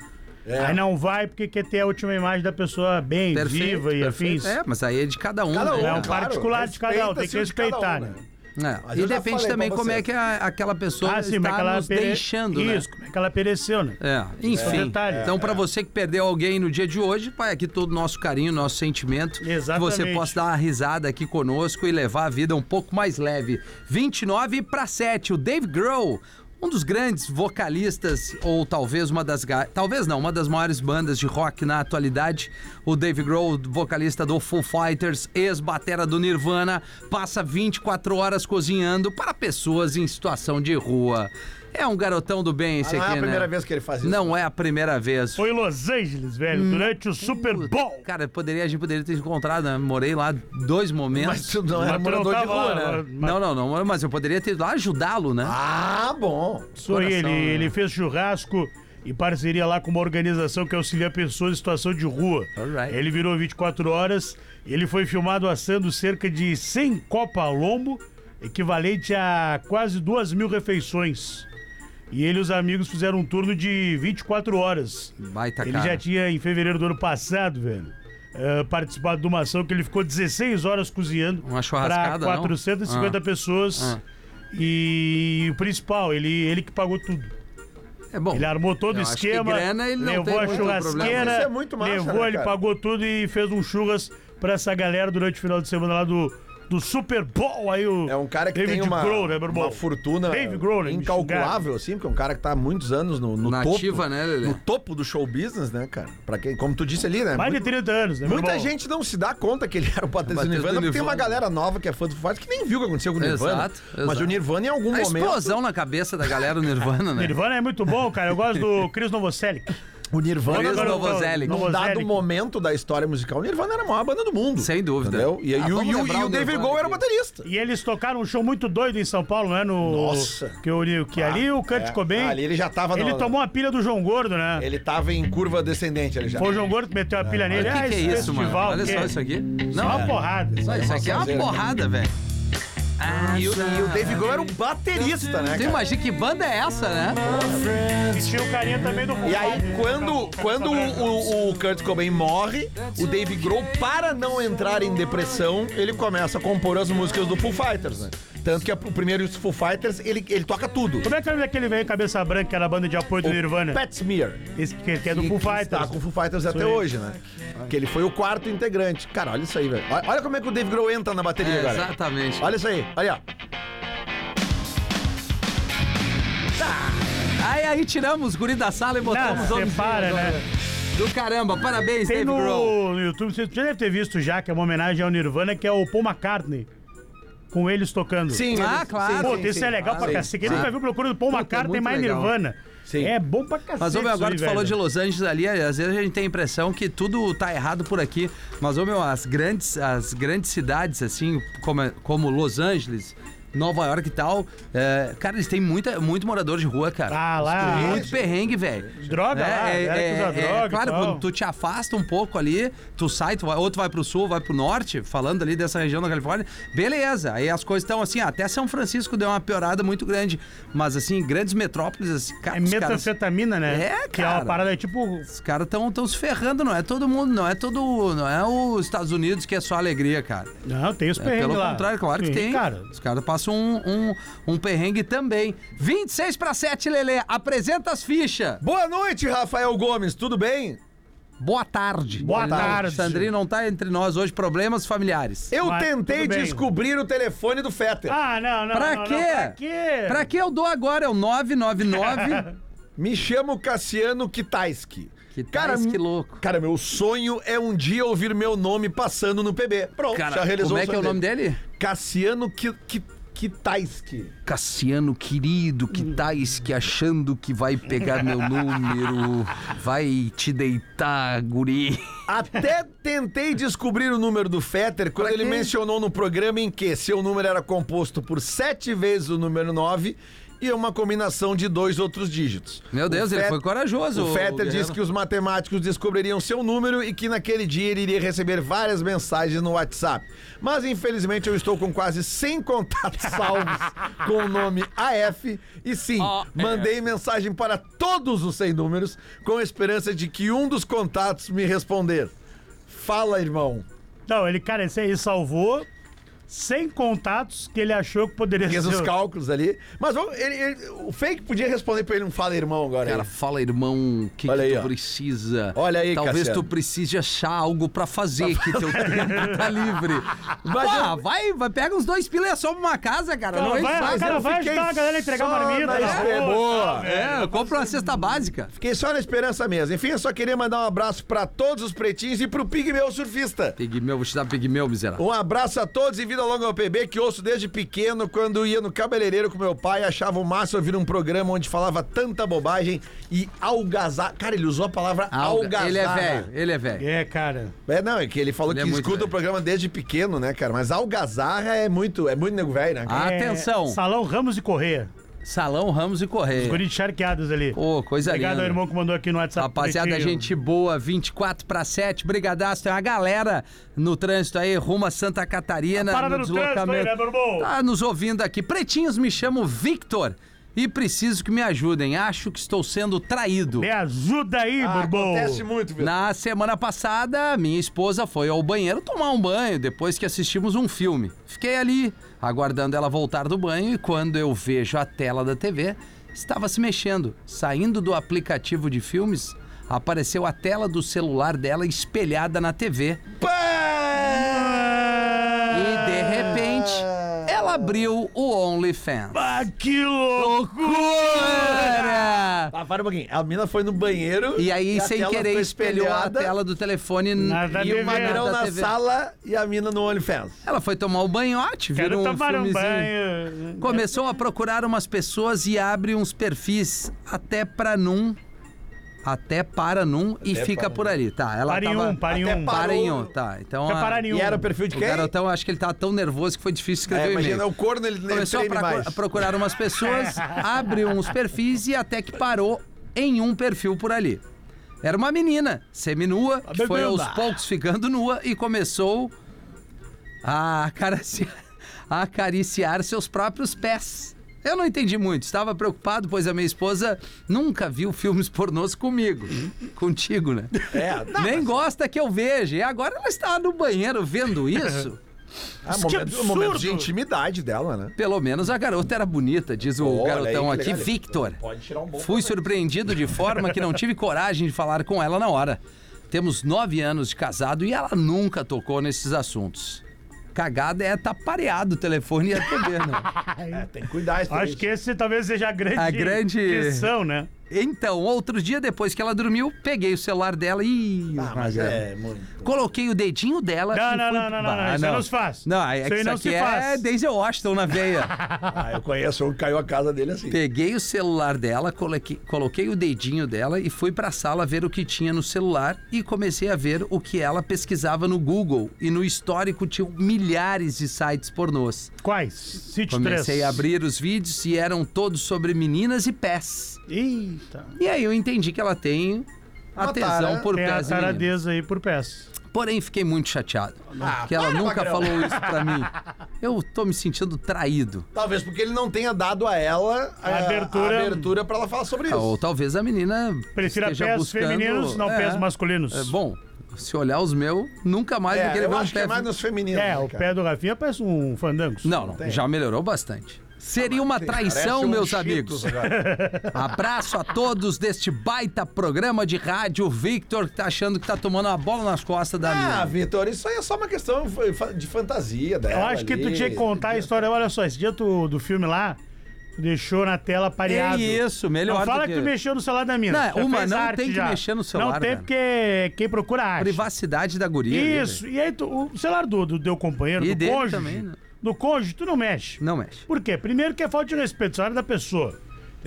É. Aí não vai porque quer ter a última imagem da pessoa bem, Perfeito, viva e perfeito. afins. É, mas aí é de cada um. Cada né? um, É um claro. particular de cada um, tem que respeitar, um, né? É. E depende também como é que a- aquela pessoa Ah, sim, está aquela nos pere- deixando, né? Isso, como é que ela pereceu, né? É, enfim. É um detalhe. Então, pra você que perdeu alguém no dia de hoje, vai aqui todo o nosso carinho, nosso sentimento. Que Exatamente. você possa dar uma risada aqui conosco e levar a vida um pouco mais leve. 29 para 7, o Dave Grohl. Um dos grandes vocalistas, ou talvez uma das. Talvez não, uma das maiores bandas de rock na atualidade. O Dave Grohl, vocalista do Foo Fighters, ex-batera do Nirvana, passa 24 horas cozinhando para pessoas em situação de rua. É um garotão do bem esse Ah, não aqui, é a primeira né? vez que ele faz isso. Não é a primeira vez. Foi em Los Angeles, velho, durante o Super Bowl. Cara, poderia, a gente poderia ter encontrado, né? Morei lá dois momentos. Mas tu não Mas era tu não morador de tava rua, lá, né? mas- Não, não, não, mas eu poderia ter ido lá ajudá-lo, né? Ah, bom. Aí, ele, né? ele fez churrasco em parceria lá com uma organização que auxilia pessoas em situação de rua. Alright. Ele virou 24 horas, ele foi filmado assando cerca de 100 copa lombo, equivalente a quase duas mil refeições. E ele e os amigos fizeram um turno de 24 horas. Baita Ele cara. já tinha, em fevereiro do ano passado, velho, eh, participado de uma ação que ele ficou 16 horas cozinhando Uma churrascada, para não? 450 Ah. pessoas. Ah. E o principal, ele, ele que pagou tudo. É bom. Ele armou todo o esquema, grana ele não levou tem a churrasqueira, é muito massa, levou, né, ele pagou tudo e fez um churras pra essa galera durante o final de semana lá do, do Super Bowl. Aí o É um cara que David tem uma, Grohl, né, meu irmão? uma fortuna Dave Grohl, né, incalculável, assim, porque é um cara que tá há muitos anos no, no Na topo. né, Lelê? No topo do show business, né, cara? Pra quem, como tu disse ali, né? Mais de muito- 30 anos, né, meu Muita irmão? gente não se dá conta que ele era o baterista do Nirvana, porque tem uma galera nova que é fã do Foo Fighters que nem viu o que aconteceu com o Nirvana. Exato, Mas exato. o Nirvana, em algum A momento... explosão na cabeça da galera do Nirvana, né? Nirvana é muito bom, cara. Eu gosto do Chris Novoselic. O Nirvana, Chris Novoselic. num dado Novoselic. momento da história musical, o Nirvana era a maior banda do mundo. Sem dúvida. Entendeu? E, aí Ah, o- vamos e o, lembrar e o o David Nirvana Grohl era o aqui. baterista. E eles tocaram um show muito doido em São Paulo, né? No, Nossa. Que, o, que ali o Kurt É, Cobain. ali ele já tava Ele no- tomou uma pilha do João Gordo, né? Ele tava em curva descendente ali já. Foi o João Gordo que meteu a pilha nele. O que, ah, que é esse isso, mano? festival Olha só é- isso aqui. Só uma porrada. Isso, isso aqui é uma porrada, velho. E, o- e o David Grohl era um baterista, né, Tu cara? imagina que banda é essa, né? E tinha o carinha também do E aí, quando, quando o, o- o Kurt Cobain morre, o Dave Grohl, para não entrar em depressão, ele começa a compor as músicas do Foo Fighters, né? Tanto que a- o primeiro Foo Fighters, ele, ele toca tudo. Como é que é o nome daquele velho cabeça branca que era a banda de apoio do Nirvana? Pat Smear. Esse que, que é do que- Foo que Fighters. Tá com o Foo Fighters até aí. hoje, né? Que ele foi o quarto integrante. Cara, olha isso aí, velho. Olha, olha como é que o Dave Grohl entra na bateria É, agora. exatamente. Olha isso aí, olha. Aí, aí tiramos os guri da sala e botamos Não, os homens separa, né? Do caramba, parabéns, Tem Dave Grohl. no, no YouTube, você já deve ter visto já, que é uma homenagem ao Nirvana, que é o Paul McCartney. Com eles tocando. Sim, Ah, claro. sim, Pô, sim, isso sim. é legal pra Sim, cacete. Quem nunca viu procurando Paul Puta, McCartney muito mais legal. Nirvana? Sim. É bom pra cacete. Mas, ô, meu, agora isso tu aí, falou de velho. Los Angeles ali, às vezes a gente tem a impressão que tudo tá errado por aqui. Mas, ô, meu, as grandes, as grandes cidades, assim, como, como Los Angeles, Nova York e tal, é, cara, eles têm muita, muito morador de rua, cara. Ah, lá. Muito perrengue, velho. Droga lá, é, galera que usa droga e Claro, tal. quando tu te afasta um pouco ali, tu sai, tu vai, ou tu vai pro sul, vai pro norte, falando ali dessa região da Califórnia, beleza. Aí as coisas estão assim, até São Francisco deu uma piorada muito grande. Mas assim, grandes metrópoles, assim, cara, É os caras- metanfetamina, né? É, Que é uma cara. parada tipo. os caras estão tão se ferrando, não é todo mundo, não é todo. Não é os Estados Unidos que é só alegria, cara. Não, tem os É, perrengues pelo lá. contrário, claro que Sim, tem. Cara, Os caras passam um, um, um perrengue também. 26 para 7, Lelê. Apresenta as fichas. Boa noite, Rafael Gomes, tudo bem? Boa tarde. Boa tarde. Sandrinho não tá entre nós hoje, problemas familiares. Eu Mas tentei descobrir o telefone do Fetter. Ah, não, não. Pra não, quê? Não, pra quê? Pra que eu dou agora? É o 999. *laughs* Me chamo Cassiano Kitaiski. que cara, que louco. Cara, meu sonho é um dia ouvir meu nome passando no PB. Pronto, já Cara, realizou como é que é o nome dele? Cassiano Ki- Ki- Kitaiski. Cassiano querido, que que achando que vai pegar meu número, vai te deitar, guri. Até tentei descobrir o número do Fetter quando ele mencionou no programa em que seu número era composto por sete vezes o número 9 e uma combinação de dois outros dígitos. Meu Deus, O ele Fet- foi corajoso. O o Fetter disse que os matemáticos descobririam seu número e que naquele dia ele iria receber várias mensagens no WhatsApp. Mas infelizmente eu estou com quase 100 contatos *laughs* salvos com o nome AF e sim, mandei mensagem para todos os 100 números com a esperança de que um dos contatos me responder. Fala, irmão. Não, ele, cara, esse aí salvou. 100 contatos que ele achou que poderia Fez os ser. cálculos ali. Mas vamos, ele- ele- o fake podia responder pra ele um fala irmão agora. Cara, aí. fala, irmão, o que, Olha que aí, tu ó. precisa? Olha aí, Talvez Cassiano. tu precise achar algo pra fazer, que teu tempo tá livre. *laughs* Mas ah, eu- vai, vai, pega uns dois pila e só uma casa, cara. Cara, não é vai, cara vai ajudar a galera a entregar marmita. espera- Pô, Boa. tá, velho. É, compra uma cesta básica. Fiquei só na esperança mesmo. Enfim, eu só queria mandar um abraço pra todos os pretinhos e pro Pigmeu Surfista. Pigmeu, vou te dar pigmeu, miserável. Um abraço a todos e vida longa ao PB, que ouço desde pequeno, quando ia no cabeleireiro com meu pai, achava o máximo ouvir um programa onde falava tanta bobagem e algazar. Cara, ele usou a palavra Alga- algazar. Ele é velho, ele é velho. É, cara. É, não, é que ele falou Ele é que muito escuta velho. o programa desde pequeno, né, cara? Mas algazarra é muito, é muito nego velho, né? cara? É, Atenção. Salão Ramos e Correia. Salão Ramos e Correia. Guri de charqueadas ali. Pô, coisa Obrigado linda. ao irmão que mandou aqui no WhatsApp. Rapaziada, Pretinho. gente boa, 24 para 7, brigadaço. Tem uma galera no trânsito aí, rumo a Santa Catarina. Parada no trânsito aí, né, meu irmão? Tá nos ouvindo aqui. Pretinhos, me chamo Victor e preciso que me ajudem. Acho que estou sendo traído. Me ajuda aí, Ah, irmão. acontece muito, Vitor. Na semana passada, minha esposa foi ao banheiro tomar um banho depois que assistimos um filme. Fiquei ali, aguardando ela voltar do banho e quando eu vejo a tela da TV, estava se mexendo. Saindo do aplicativo de filmes, apareceu a tela do celular dela espelhada na TV. E de repente, abriu o OnlyFans. Ah, que loucura! Ah, para um pouquinho. A mina foi no banheiro. E aí, a sem querer, espelhou a tela do telefone Nada e o Magrão na TV. sala e a mina no OnlyFans. Ela foi tomar um banhote, Quero virou um tomar um banho. Começou a procurar umas pessoas e abre uns perfis até pra num. Até para num e fica por ali, tá? Ela Para em tava... um, para em Até um. para- Para em um, tá. Então a- um. E era o perfil de o quem? garotão, acho que ele tava tão nervoso que foi difícil escrever É, o imagina, o corno ele, Começou a, procu- procurar umas pessoas, *laughs* abre uns perfis e até que parou em um perfil por ali. Era uma menina, seminua, que foi aos poucos ficando nua e começou a acariciar, a acariciar seus próprios pés. Eu não entendi muito, estava preocupado, pois a minha esposa nunca viu filmes pornôs comigo. Contigo, né? É, não, Nem gosta que eu veja. E agora ela está no banheiro vendo isso. *laughs* Ah, Que momento, absurdo! momento de intimidade dela, né? Pelo menos a garota era bonita, diz o Olha garotão aí, aqui, legal. Victor. Pode tirar um bom Fui surpreendido de forma que não tive coragem de falar com ela na hora. Temos nove anos de casado e ela nunca tocou nesses assuntos. Cagada é tá pareado o telefone e a TV, né? *laughs* É, tem que cuidar. isso Acho que esse talvez seja a grande, A grande- questão, né? Então, outro dia depois que ela dormiu, peguei o celular dela e. Ah, mas é muito. Coloquei o dedinho dela Não, e não, fui... não, não, não, Bah, isso aí não se faz. Não, é Isso que aí isso não aqui se é faz. Daisy Washington na veia. *laughs* Ah, eu conheço um que caiu a casa dele assim. Peguei o celular dela, coloquei, coloquei o dedinho dela e fui pra sala ver o que tinha no celular e comecei a ver o que ela pesquisava no Google. E no histórico tinham milhares de sites pornôs. Quais? Cite Comecei 3. a abrir os vídeos e eram todos sobre meninas e pés. Eita. E aí eu entendi que ela tem a Uma tesão tara- por Tem a pés e meninas. taradeza aí por pés. Porém, fiquei muito chateado. Ah, que ela para, nunca Magrão. falou isso pra mim. Eu tô me sentindo traído. Talvez porque ele não tenha dado a ela a, A abertura- abertura pra ela falar sobre isso. Ou talvez a menina Prefira esteja pés buscando... femininos, não É. pés masculinos. É, bom, se olhar os meus, nunca mais É, vai querer eu ver um acho que pé. é mais nos femininos. É, né, o cara? pé do Rafinha parece um fandangos. Não, não, já melhorou bastante. Seria uma traição, um meus Cheetos amigos. Abraço a todos deste baita programa de rádio. Victor que tá achando que tá tomando a bola nas costas da Ah, minha. Vitor, isso aí é só uma questão de fantasia dela. Eu acho que tu ali. tinha que contar a história. Olha só, esse dia tu, do filme lá, tu deixou na tela pareado. É isso, melhor Não do fala que- que... tu mexeu no celular da mina. Não, uma não tem que já. mexer no celular, Não tem velho. porque quem procura acha. Privacidade da guria. ali, Isso. velho. E aí, tu, o celular do, do teu companheiro, E do dele cônjuge, também, né? Do cônjuge, tu não mexe. Não mexe. Por quê? Primeiro que é falta de respeito, celular da pessoa.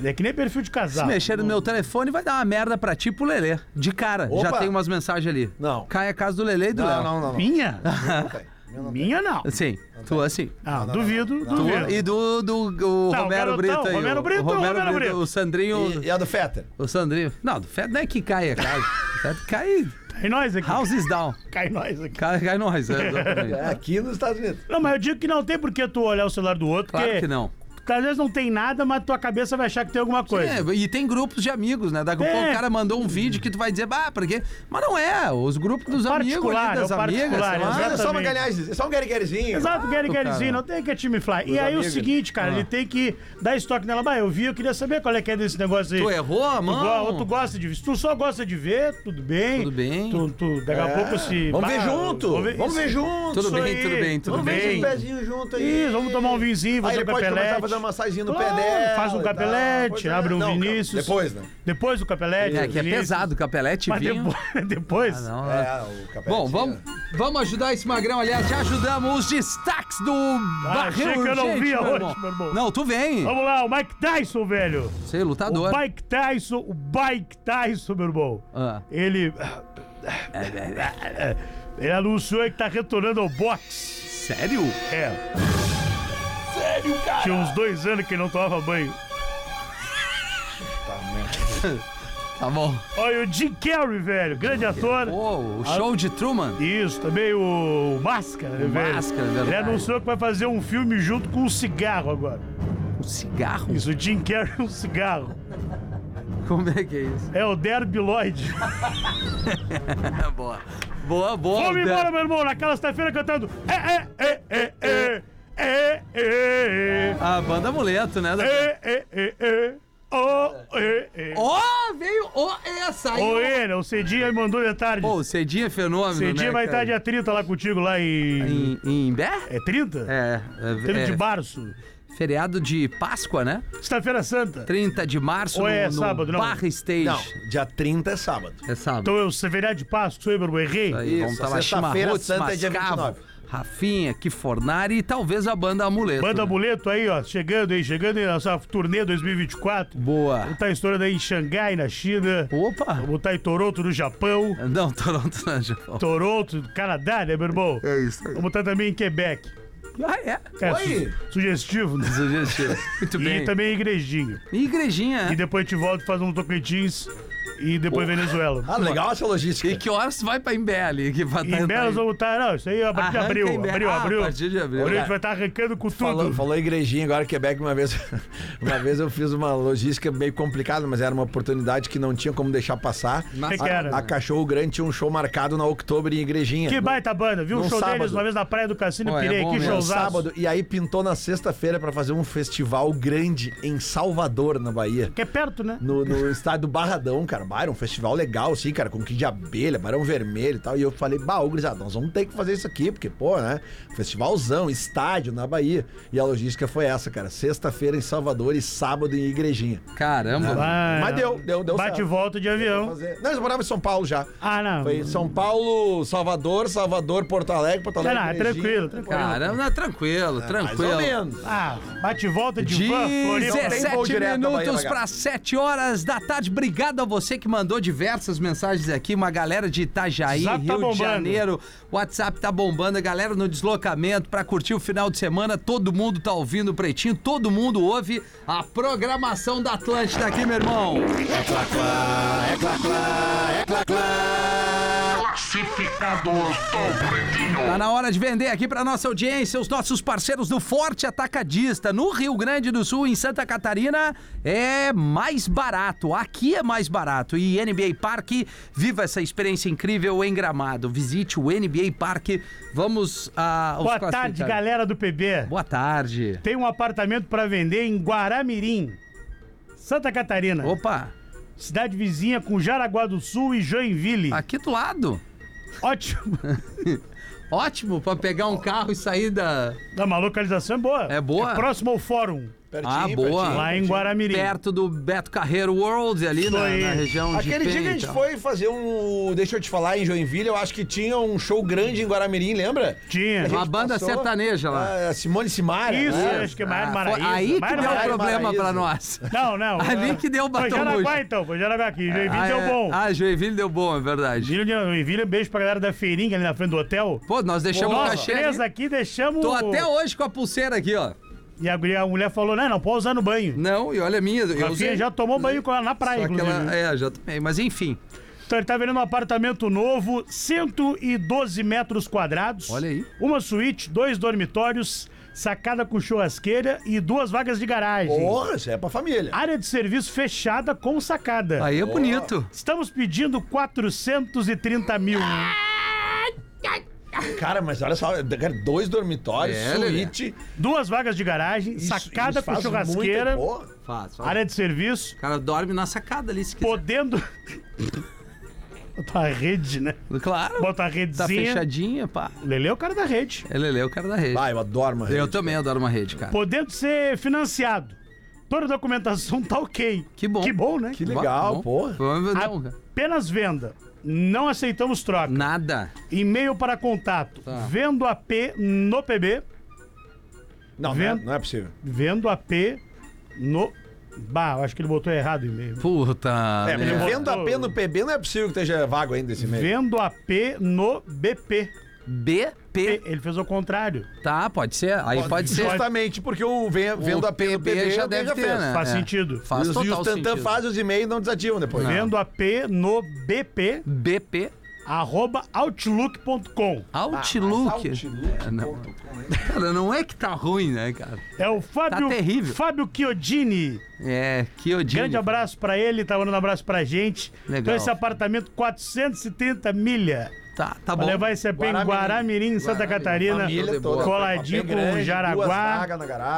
É que nem perfil de Se casal. mexer no meu telefone, vai dar uma merda pra ti e pro Lelê. De cara. Opa. Já tem umas mensagens ali. Não. Cai a casa do Lelê e do Não, Léo. não, não. não. Minha? Não não. Minha não. Sim, tu assim. Ah, duvido, duvido. e do, do, do Tá, o Romero garotão, Brito aí. Romero o- Brito, o Romero, Romero Brito, Brito. O Sandrinho. E, e a do Fetter? O Sandrinho. Não, do Fed não é que cai a casa. *laughs* O Fed cai. Cai nós aqui. Houses down. Cai nós aqui. Cai, cai nós. é, exatamente. É aqui nos Estados Unidos. Não, mas eu digo que não tem por que tu olhar o celular do outro, Claro que não. Às vezes não tem nada, mas tua cabeça vai achar que tem alguma coisa. É, e tem grupos de amigos, né? Daqui a pouco É. o cara mandou um vídeo que tu vai dizer, bah, porque. Mas não é. Os grupos dos amigos ali, das é o amigas. lá. Ah, é só uma galhagem, é só um gueriguerizinho. Exato. Garyzinho, não tem que time fly. E aí amigos. o seguinte, cara, ele tem que dar estoque nela. Bah, eu vi, eu queria saber qual é que é desse negócio aí. Tu errou a Tu, mão? go- ou tu gosta de ver. Se tu só gosta de ver, tudo bem. Tudo bem. Tu, tu- daqui a pouco se. Vamos ver Bah, junto. Vamos ver, junto. Tudo bem, tudo bem, tudo Vamos ver bem. esse pezinho junto aí. Isso, vamos tomar um vinzinho, fazer ele um uma massaginha no Claro, pé dela. faz um capelete, é. abre um Não, Vinícius. Depois, né? Depois do capelete. É, que é pesado o capelete Mas vinho. depois. *laughs* depois Ah, não, É, o capelete. Bom, vamos, vamos ajudar esse magrão. Aliás, já ajudamos os destaques do Barril achei que eu não Urgente, via meu hoje, irmão. meu irmão. Não, tu vem. Vamos lá, o Mike Tyson, velho. Sei, lutador. O Mike Tyson, o Mike Tyson, meu irmão. Ah. Ele. Ele anunciou que tá retornando ao boxe. Sério? É. Sério, cara? Tinha uns dois anos que ele não tomava banho. *laughs* Tá bom. Olha, o Jim Carrey, velho, grande ator. Pô, o show de Truman. Isso, também o Máscara, né, velho? Máscara, verdade. Ele anunciou que vai fazer um filme junto com o cigarro agora. O cigarro? Isso, o Jim Carrey é um cigarro. Como é que é isso? É o Derby Lloyd. *laughs* Boa. Boa, boa. Vamos embora, meu irmão, naquela sexta-feira cantando. É, é, é, é, é, é, é, A banda amuleto, né? é, é, é, é, oh, é, é. Ó, veio o essa aí. Ô, ele, o Cedinha me mandou de tarde. Pô, o Cedinha é fenômeno, Cedinha né, vai estar cara? dia 30 lá contigo, lá em. Em, em Bé? É 30? É. é, 30 é de março. Feriado de Páscoa, né? Sexta-feira Santa. 30 de março Ou é no, no sábado, não? Barra Stage. Não, dia 30 é sábado. É sábado. Então eu, feriado de Páscoa, sou eu, errei. Aí, vamos Isso, estar lá sexta-feira santa é dia Mascavo, 29. Rafinha, Kifornari e talvez a banda Amuleto. Banda né? Amuleto aí, ó, chegando aí, chegando aí na nossa turnê 2024. Boa. Vamos estar estourando aí em Xangai, na China. Opa! Vamos estar em Toronto, no Japão. Não, *laughs* Toronto não, Japão. Toronto, Canadá, né, meu irmão? É isso aí. Vamos estar também em Quebec. Ah, é? É, Oi. su- sugestivo, né? Sugestivo. Muito bem. E também em Igrejinha. E igrejinha, E é? depois a gente volta e faz um Tocantins e depois Venezuela. Ah, legal essa logística. E que horas vai pra Imbé ali? Que vai Em Belas vamos estar. Não, isso aí é a partir de abril. Abril, Ah, abril. a partir de abril. a gente vai estar arrancando com tudo. Falou, falou igrejinha agora, Quebec, uma vez, *laughs* uma vez eu fiz uma logística meio complicada, mas era uma oportunidade que não tinha como deixar passar. Que que a, era? a Cachorro Grande tinha um show marcado na Outubro em igrejinha. Que baita banda, viu? O no show sábado. deles uma vez na Praia do Cassino Pô, é Pirei, bom que showzaço. sábado, e aí pintou na sexta-feira pra fazer um festival grande em Salvador, na Bahia. Que é perto, né? No, no estádio do Barradão, cara. Bah, era um festival legal, assim, cara, com kit de abelha, barão vermelho e tal. E eu falei, bah, ô, gurizada, nós vamos ter que fazer isso aqui, porque, pô, né? Festivalzão, estádio na Bahia. E a logística foi essa, cara. Sexta-feira em Salvador e sábado em Igrejinha. Caramba. Ah, Mas deu, deu, deu Bate e certo. volta de avião. Não, eles moravam em São Paulo já. Ah, não. Foi São Paulo, Salvador, Salvador, Porto Alegre, Porto Não, Alegre. não, é Igrejinha. tranquilo, tranquilo. Caramba, não, tranquilo, Mais tranquilo. ou menos. Ah, bate e volta de van, Floripa. tem voo 17 direto da Bahia, minutos para 7 horas da tarde. Obrigado a você que mandou diversas mensagens aqui. Uma galera de Itajaí, Zap tá Rio de. Janeiro. WhatsApp tá bombando. A galera no deslocamento para curtir o final de semana. Todo mundo tá ouvindo o Pretinho. Todo mundo ouve a programação da Atlântida aqui, meu irmão. Tá na hora de vender aqui para nossa audiência os nossos parceiros do Forte Atacadista. No Rio Grande do Sul, em Santa Catarina, é mais barato. Aqui é mais barato. E NBA Parque, viva essa experiência incrível em Gramado. Visite o NBA Parque. Vamos a. aos Boa tarde, classificados. galera do PB. Boa tarde. Tem um apartamento pra vender em Guaramirim, Santa Catarina. Opa, Cidade vizinha com Jaraguá do Sul e Joinville. aqui do lado. Ótimo. *laughs* Ótimo para pegar um carro e sair da. Não, mas a localização é boa. É boa? É próximo ao fórum, Ah, boa. lá em Guaramirim. Perto do Beto Carreiro World, ali na, na região de Aquele dia que a gente tal. foi fazer um. Deixa eu te falar, em Joinville, eu acho que tinha um show grande em Guaramirim, lembra? Tinha. A gente Uma banda passou, sertaneja lá. ah, Simone Simaria. Isso, né? acho que é Maiara Ah, Maraíza. foi aí que deu Maraíza. problema Maraíza. pra nós. Não, não. *laughs* Ali que deu Foi batom Jaraguá murcho. então, foi Jaraguá aqui. Joinville Ah, deu é. bom. Ah, Joinville deu bom, é verdade. Joinville, beijo pra galera da feirinha ali na frente do hotel. Pô, nós deixamos o Nós cachê três ali. aqui deixamos... Tô até hoje com a pulseira aqui, ó. E a, guria- a mulher falou, não, não pode usar no banho. Não, e olha a minha. Eu Rafinha usei. já tomou banho com ela na praia, Só que inclusive. ela, é, já tomei. Mas enfim, Então ele tá vendendo um apartamento novo, 112 metros quadrados. Olha aí. Uma suíte, dois dormitórios, sacada com churrasqueira e duas vagas de garagem. Porra, isso é pra família. Área de serviço fechada com sacada. Aí é bonito. Estamos pedindo 430 mil. Cara, mas olha só, cara, dois dormitórios, É, suíte. Duas vagas de garagem, isso- sacada isso com churrasqueira. Faz, faz. área de serviço, O cara dorme na sacada ali, se quiser. podendo. *laughs* Botar a rede, né? Claro. Bota a Tá redezinha. fechadinha, pá. Lele é o cara da rede. Ele é o cara da rede. Ah, eu adoro uma Eu rede. também adoro uma rede, cara. Podendo ser financiado. Toda a documentação tá ok. Que bom. Que bom, né? Que legal, cara. Apenas venda. Não aceitamos troca. Nada. E-mail para contato. Tá. Vendo AP no PB. Não, não é, Vendo- não é possível. Vendo AP no. Bah, eu acho que ele botou errado o e-mail. Puta. É, botou- vendo a P no PB não é possível que esteja vago ainda esse e-mail. Vendo AP no BP. BP. Ele fez o contrário. Tá, pode ser. Aí pode ser. Justamente porque o ven- vendo a P no PB já deve ter, fez. né? Faz É. sentido. Faz e os, e total os Tantan sentido. fazem os e-mails e não desativam depois. Vendo AP no BP, BP. arroba outlook.com. Outlook. Outlook. É, não. Cara, não é que tá ruim, né, cara? É o Fábio, Tá terrível. Fábio Chiodini. É, que odinho. Grande abraço pra ele, tá mandando um abraço pra gente. Legal. Então esse apartamento 430 milha. Tá, tá bom. levar esse AP em Guaramirim. Guaramirim, Santa Catarina. Família toda. Coladinho com Jaraguá.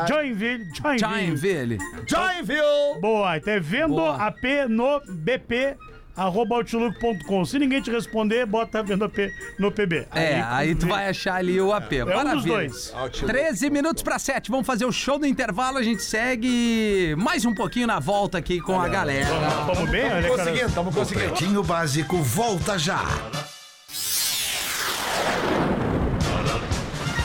Joinville, Joinville. Joinville. Joinville! Boa, então é vendo Boa. AP no BP, arroba outlook.com. Se ninguém te responder, bota vendo AP no PB. É, aí tu vê- vai achar ali o AP. É um Maravilha. dos dois. Outlook. 13 minutos pra 7. Vamos fazer o show do intervalo. A gente segue mais um pouquinho na volta aqui com a galera. Vamos bem? Cara. Conseguindo, estamos conseguindo. Pretinho Básico volta já.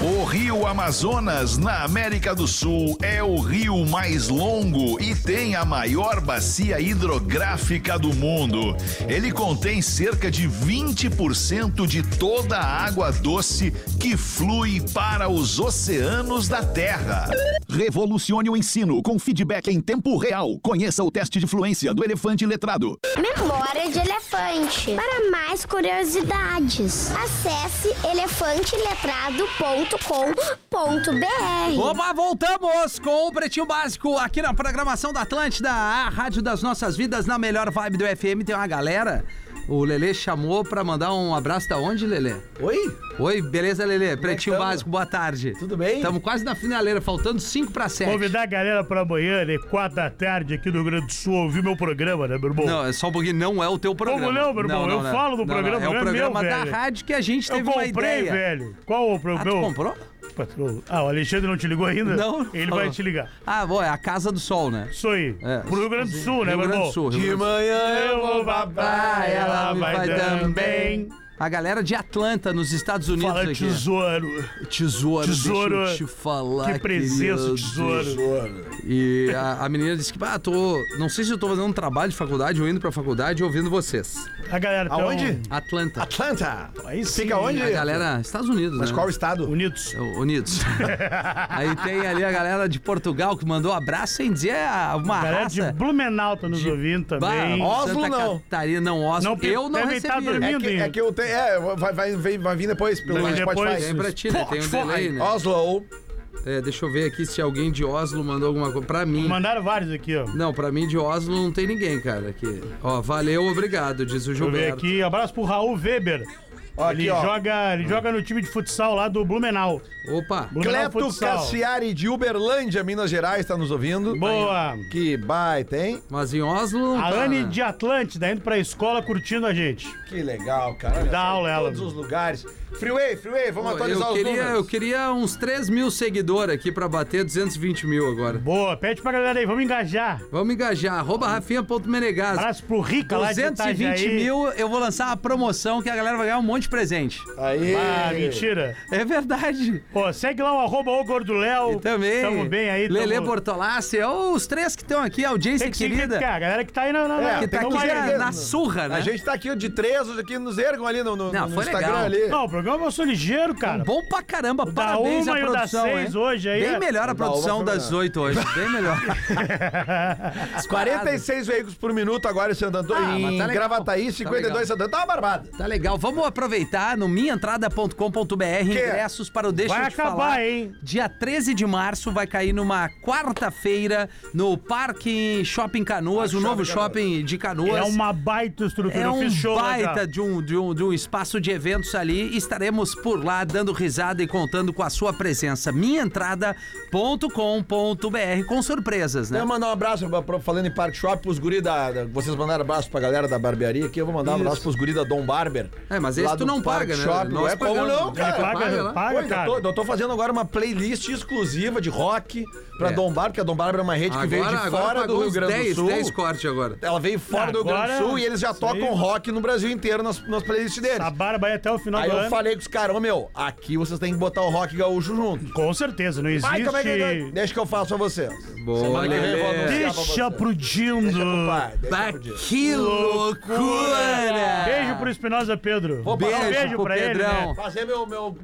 O rio Amazonas, na América do Sul, é o rio mais longo e tem a maior bacia hidrográfica do mundo. Ele contém cerca de 20% de toda a água doce que flui para os oceanos da Terra. Revolucione o ensino com feedback em tempo real. Conheça o teste de fluência do elefante letrado. Memória de elefante. Para mais curiosidades, acesse elefanteletrado.com.br. Opa, voltamos com o Pretinho Básico aqui na programação da Atlântida, a rádio das nossas vidas, na melhor vibe do FM. Tem uma galera. O Lelê chamou pra mandar um abraço da onde, Lelê? Oi? Oi, beleza, Lelê? Pretinho tamo? Básico, boa tarde. Tudo bem? Estamos quase na finaleira, faltando 5 para 7. Convidar a galera pra amanhã, né? Quatro da tarde, aqui no Rio Grande do Sul, ouvir meu programa, né, meu irmão? Não, é só um pouquinho, não é o teu programa. Como não, meu irmão? Eu falo do programa, é o não é programa meu, da velho. rádio que a gente Eu teve uma comprei, ideia. velho. Qual o Ah, tu programa? comprou? Patrão. Ah, o Alexandre não te ligou ainda? Não. Ele vai te ligar. Ah, bom, é a Casa do Sol, né? Isso aí. É. Pro Rio Grande do Sul, né, Rio Grande do Sul. Rio De manhã Eu vou pra praia, ela vai também. A galera de Atlanta, nos Estados Unidos Fala aqui. tesouro. Tesouro, Tesouro. deixa eu te falar, Que presença, querido. tesouro. E a, a menina disse que, ah, tô... Não sei se eu tô fazendo um trabalho de faculdade ou indo pra faculdade ouvindo vocês. A galera então, Aonde? Atlanta. Atlanta. Aí sim. Fica onde? A galera... Estados Unidos, Mas né? qual estado? Unidos. Unidos. *laughs* Aí tem ali a galera de Portugal que mandou abraço sem dizer ah, uma A galera de raça. Blumenau tá nos ouvindo Bah, também. Oslo, Santa não. Catarina, não, Oslo. Não, porque eu não tá recebi. dormindo. É que, é que eu tenho. É, vai, vai, vai, vai vir depois pelo Vai depois. Spotify. Tem pra ti, né? Tem um Spotify. delay, né? Oslo. É, deixa eu ver aqui se alguém de Oslo mandou alguma coisa. Pra mim. Mandaram vários aqui, ó. Não, pra mim de Oslo não tem ninguém, cara. Aqui. Ó, valeu, obrigado, diz o Deixa eu ver Gilberto. aqui. Abraço pro Raul Weber. Ó, ele, aqui, ó. joga, ele joga no time de futsal lá do Blumenau. Opa. Blumenau Cleto Futsal. Cassiari de Uberlândia, Minas Gerais, tá nos ouvindo. Boa. Que baita, hein? Mas em Oslo não A tá, Anne de Atlântida indo pra escola curtindo a gente. Que legal, cara. Dá aula, em ela. Todos os lugares. Freeway, Freeway, vamos Pô, atualizar eu os queria, eu números. queria uns 3 mil seguidores aqui pra bater 220 mil agora. Boa, pede pra galera aí, vamos engajar. Vamos engajar. Arroba rafinha.menegas. Abraço pro Rica lá de 220 Itajaí. mil, eu vou lançar uma promoção que a galera vai ganhar um monte monte de presente. Aí. Ah, mentira. É verdade. Pô, segue lá o arroba o Gordoléu. E também. Tamo bem aí. Lele tamo... Bortolassi, é os três que estão aqui, a audiência Tem que querida. a galera que tá aí na... na É, que tá aqui na, na surra, né? A gente tá aqui de três, hoje aqui nos ergam ali no, no, Não, no foi Instagram legal. ali. Não, o programa eu sou ligeiro, cara. Bom pra caramba, da parabéns à o da produção, seis hein? hoje aí Bem é- melhor a O produção das oito hoje, bem melhor. *laughs* 46 veículos por minuto agora Santo Antônio. Ah, mas em tá. Gravataí, Tá 52 legal. Santo Antônio. Tá uma barbada. Tá legal, vamos aproveitar no minhaentrada.com.br ingressos para o Deixa Vai eu te acabar, falar. hein? Dia 13 de março vai cair numa quarta-feira no Parque Shopping Canoas, o novo shopping de Canoas. É uma baita estrutura. É um show já. baita de um, de, um, de um espaço de eventos ali. Estaremos por lá dando risada e contando com a sua presença. Minhaentrada.com.br com surpresas, né? Eu mandar um abraço, pra- pra- falando em Park Shop, pros guri da, da- Vocês mandaram abraço pra galera da barbearia aqui. Eu vou mandar um Isso. abraço pros guri da Dom Barber. É, mas lá esse tu não paga, né? Shop. Nós é como pagamos. não, cara. paga, paga lá. paga, ainda cara. tô, eu tô fazendo agora uma playlist exclusiva de rock pra É. Dom Barber, porque a Dom Barber é uma rede que veio de fora do Rio Grande do Sul. 10 cortes agora. Ela veio fora do Rio Grande do Sul e eles já isso tocam rock no Brasil inteiro nas, nas playlists deles. A barba aí até o final Aí do eu ano. falei com os caras, ô meu, aqui vocês têm que botar o rock gaúcho junto. Com certeza, não existe... Vai, como é que é? Deixa que eu faço pra você. Boa, Deixa você. pro Dindo. Deixa pro que loucura! Beijo pro Espinosa Pedro. Vou Beijo, passar um beijo pro pra ele, Pedrão. né? Fazer meu, meu.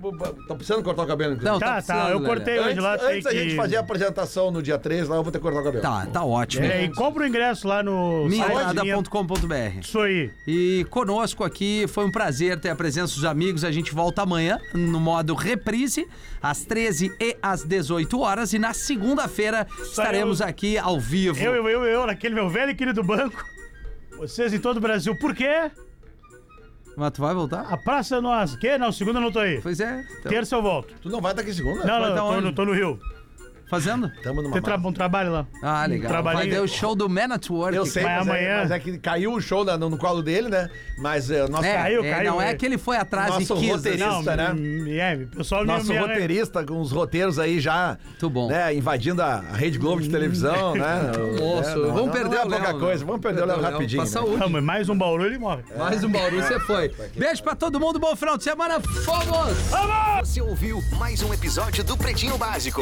Tô precisando cortar o cabelo. Não, Tá, tá, precisando, eu cortei hoje Antes, lá, antes da que... gente fazer a apresentação no dia 3, lá eu vou ter que cortar o cabelo. Tá, tá ótimo. É, e compra o ingresso lá no... site minha- Minhaentrada.com.br Isso aí. E conosco aqui foi um prazer ter a presença dos amigos. A gente volta amanhã no modo reprise, às 13 e às 18 horas. E na segunda-feira estaremos aqui ao vivo. Eu, eu, eu, eu, naquele meu velho e querido banco. Vocês em todo o Brasil. Por quê? Mas tu vai voltar? A praça é nossa. Quê? Não, segunda eu não tô aí. Pois é. Então, Terça eu volto. Tu não vai estar aqui segunda? Não, não, eu tá tô, tô no Rio. Fazendo? Tamo numa Tem tra massa. um trabalho lá. Ah, legal. Vai trabalhinho. ver o show do Man at Work. Eu sei, Vai mas, amanhã. É, mas é que caiu o show no, no colo dele, né? Mas é, nosso, É, Caiu, é, caiu, não é é. que ele foi atrás Nosso e quis. roteirista. assim. Isso, né? É, o pessoal nosso me, roteirista com os roteiros aí já Muito bom. né, invadindo a Rede Globo de televisão, né? *laughs* Moço, É, não, vamos não, perder não é o pouca Léo, coisa, né? vamos perder o Léo Léo, rapidinho. pra né? saúde. Não, mas mais um Bauru ele morre. Mais um Bauru, você foi. Beijo pra todo mundo, bom final de semana. Fomos! Você ouviu mais um episódio do Pretinho Básico.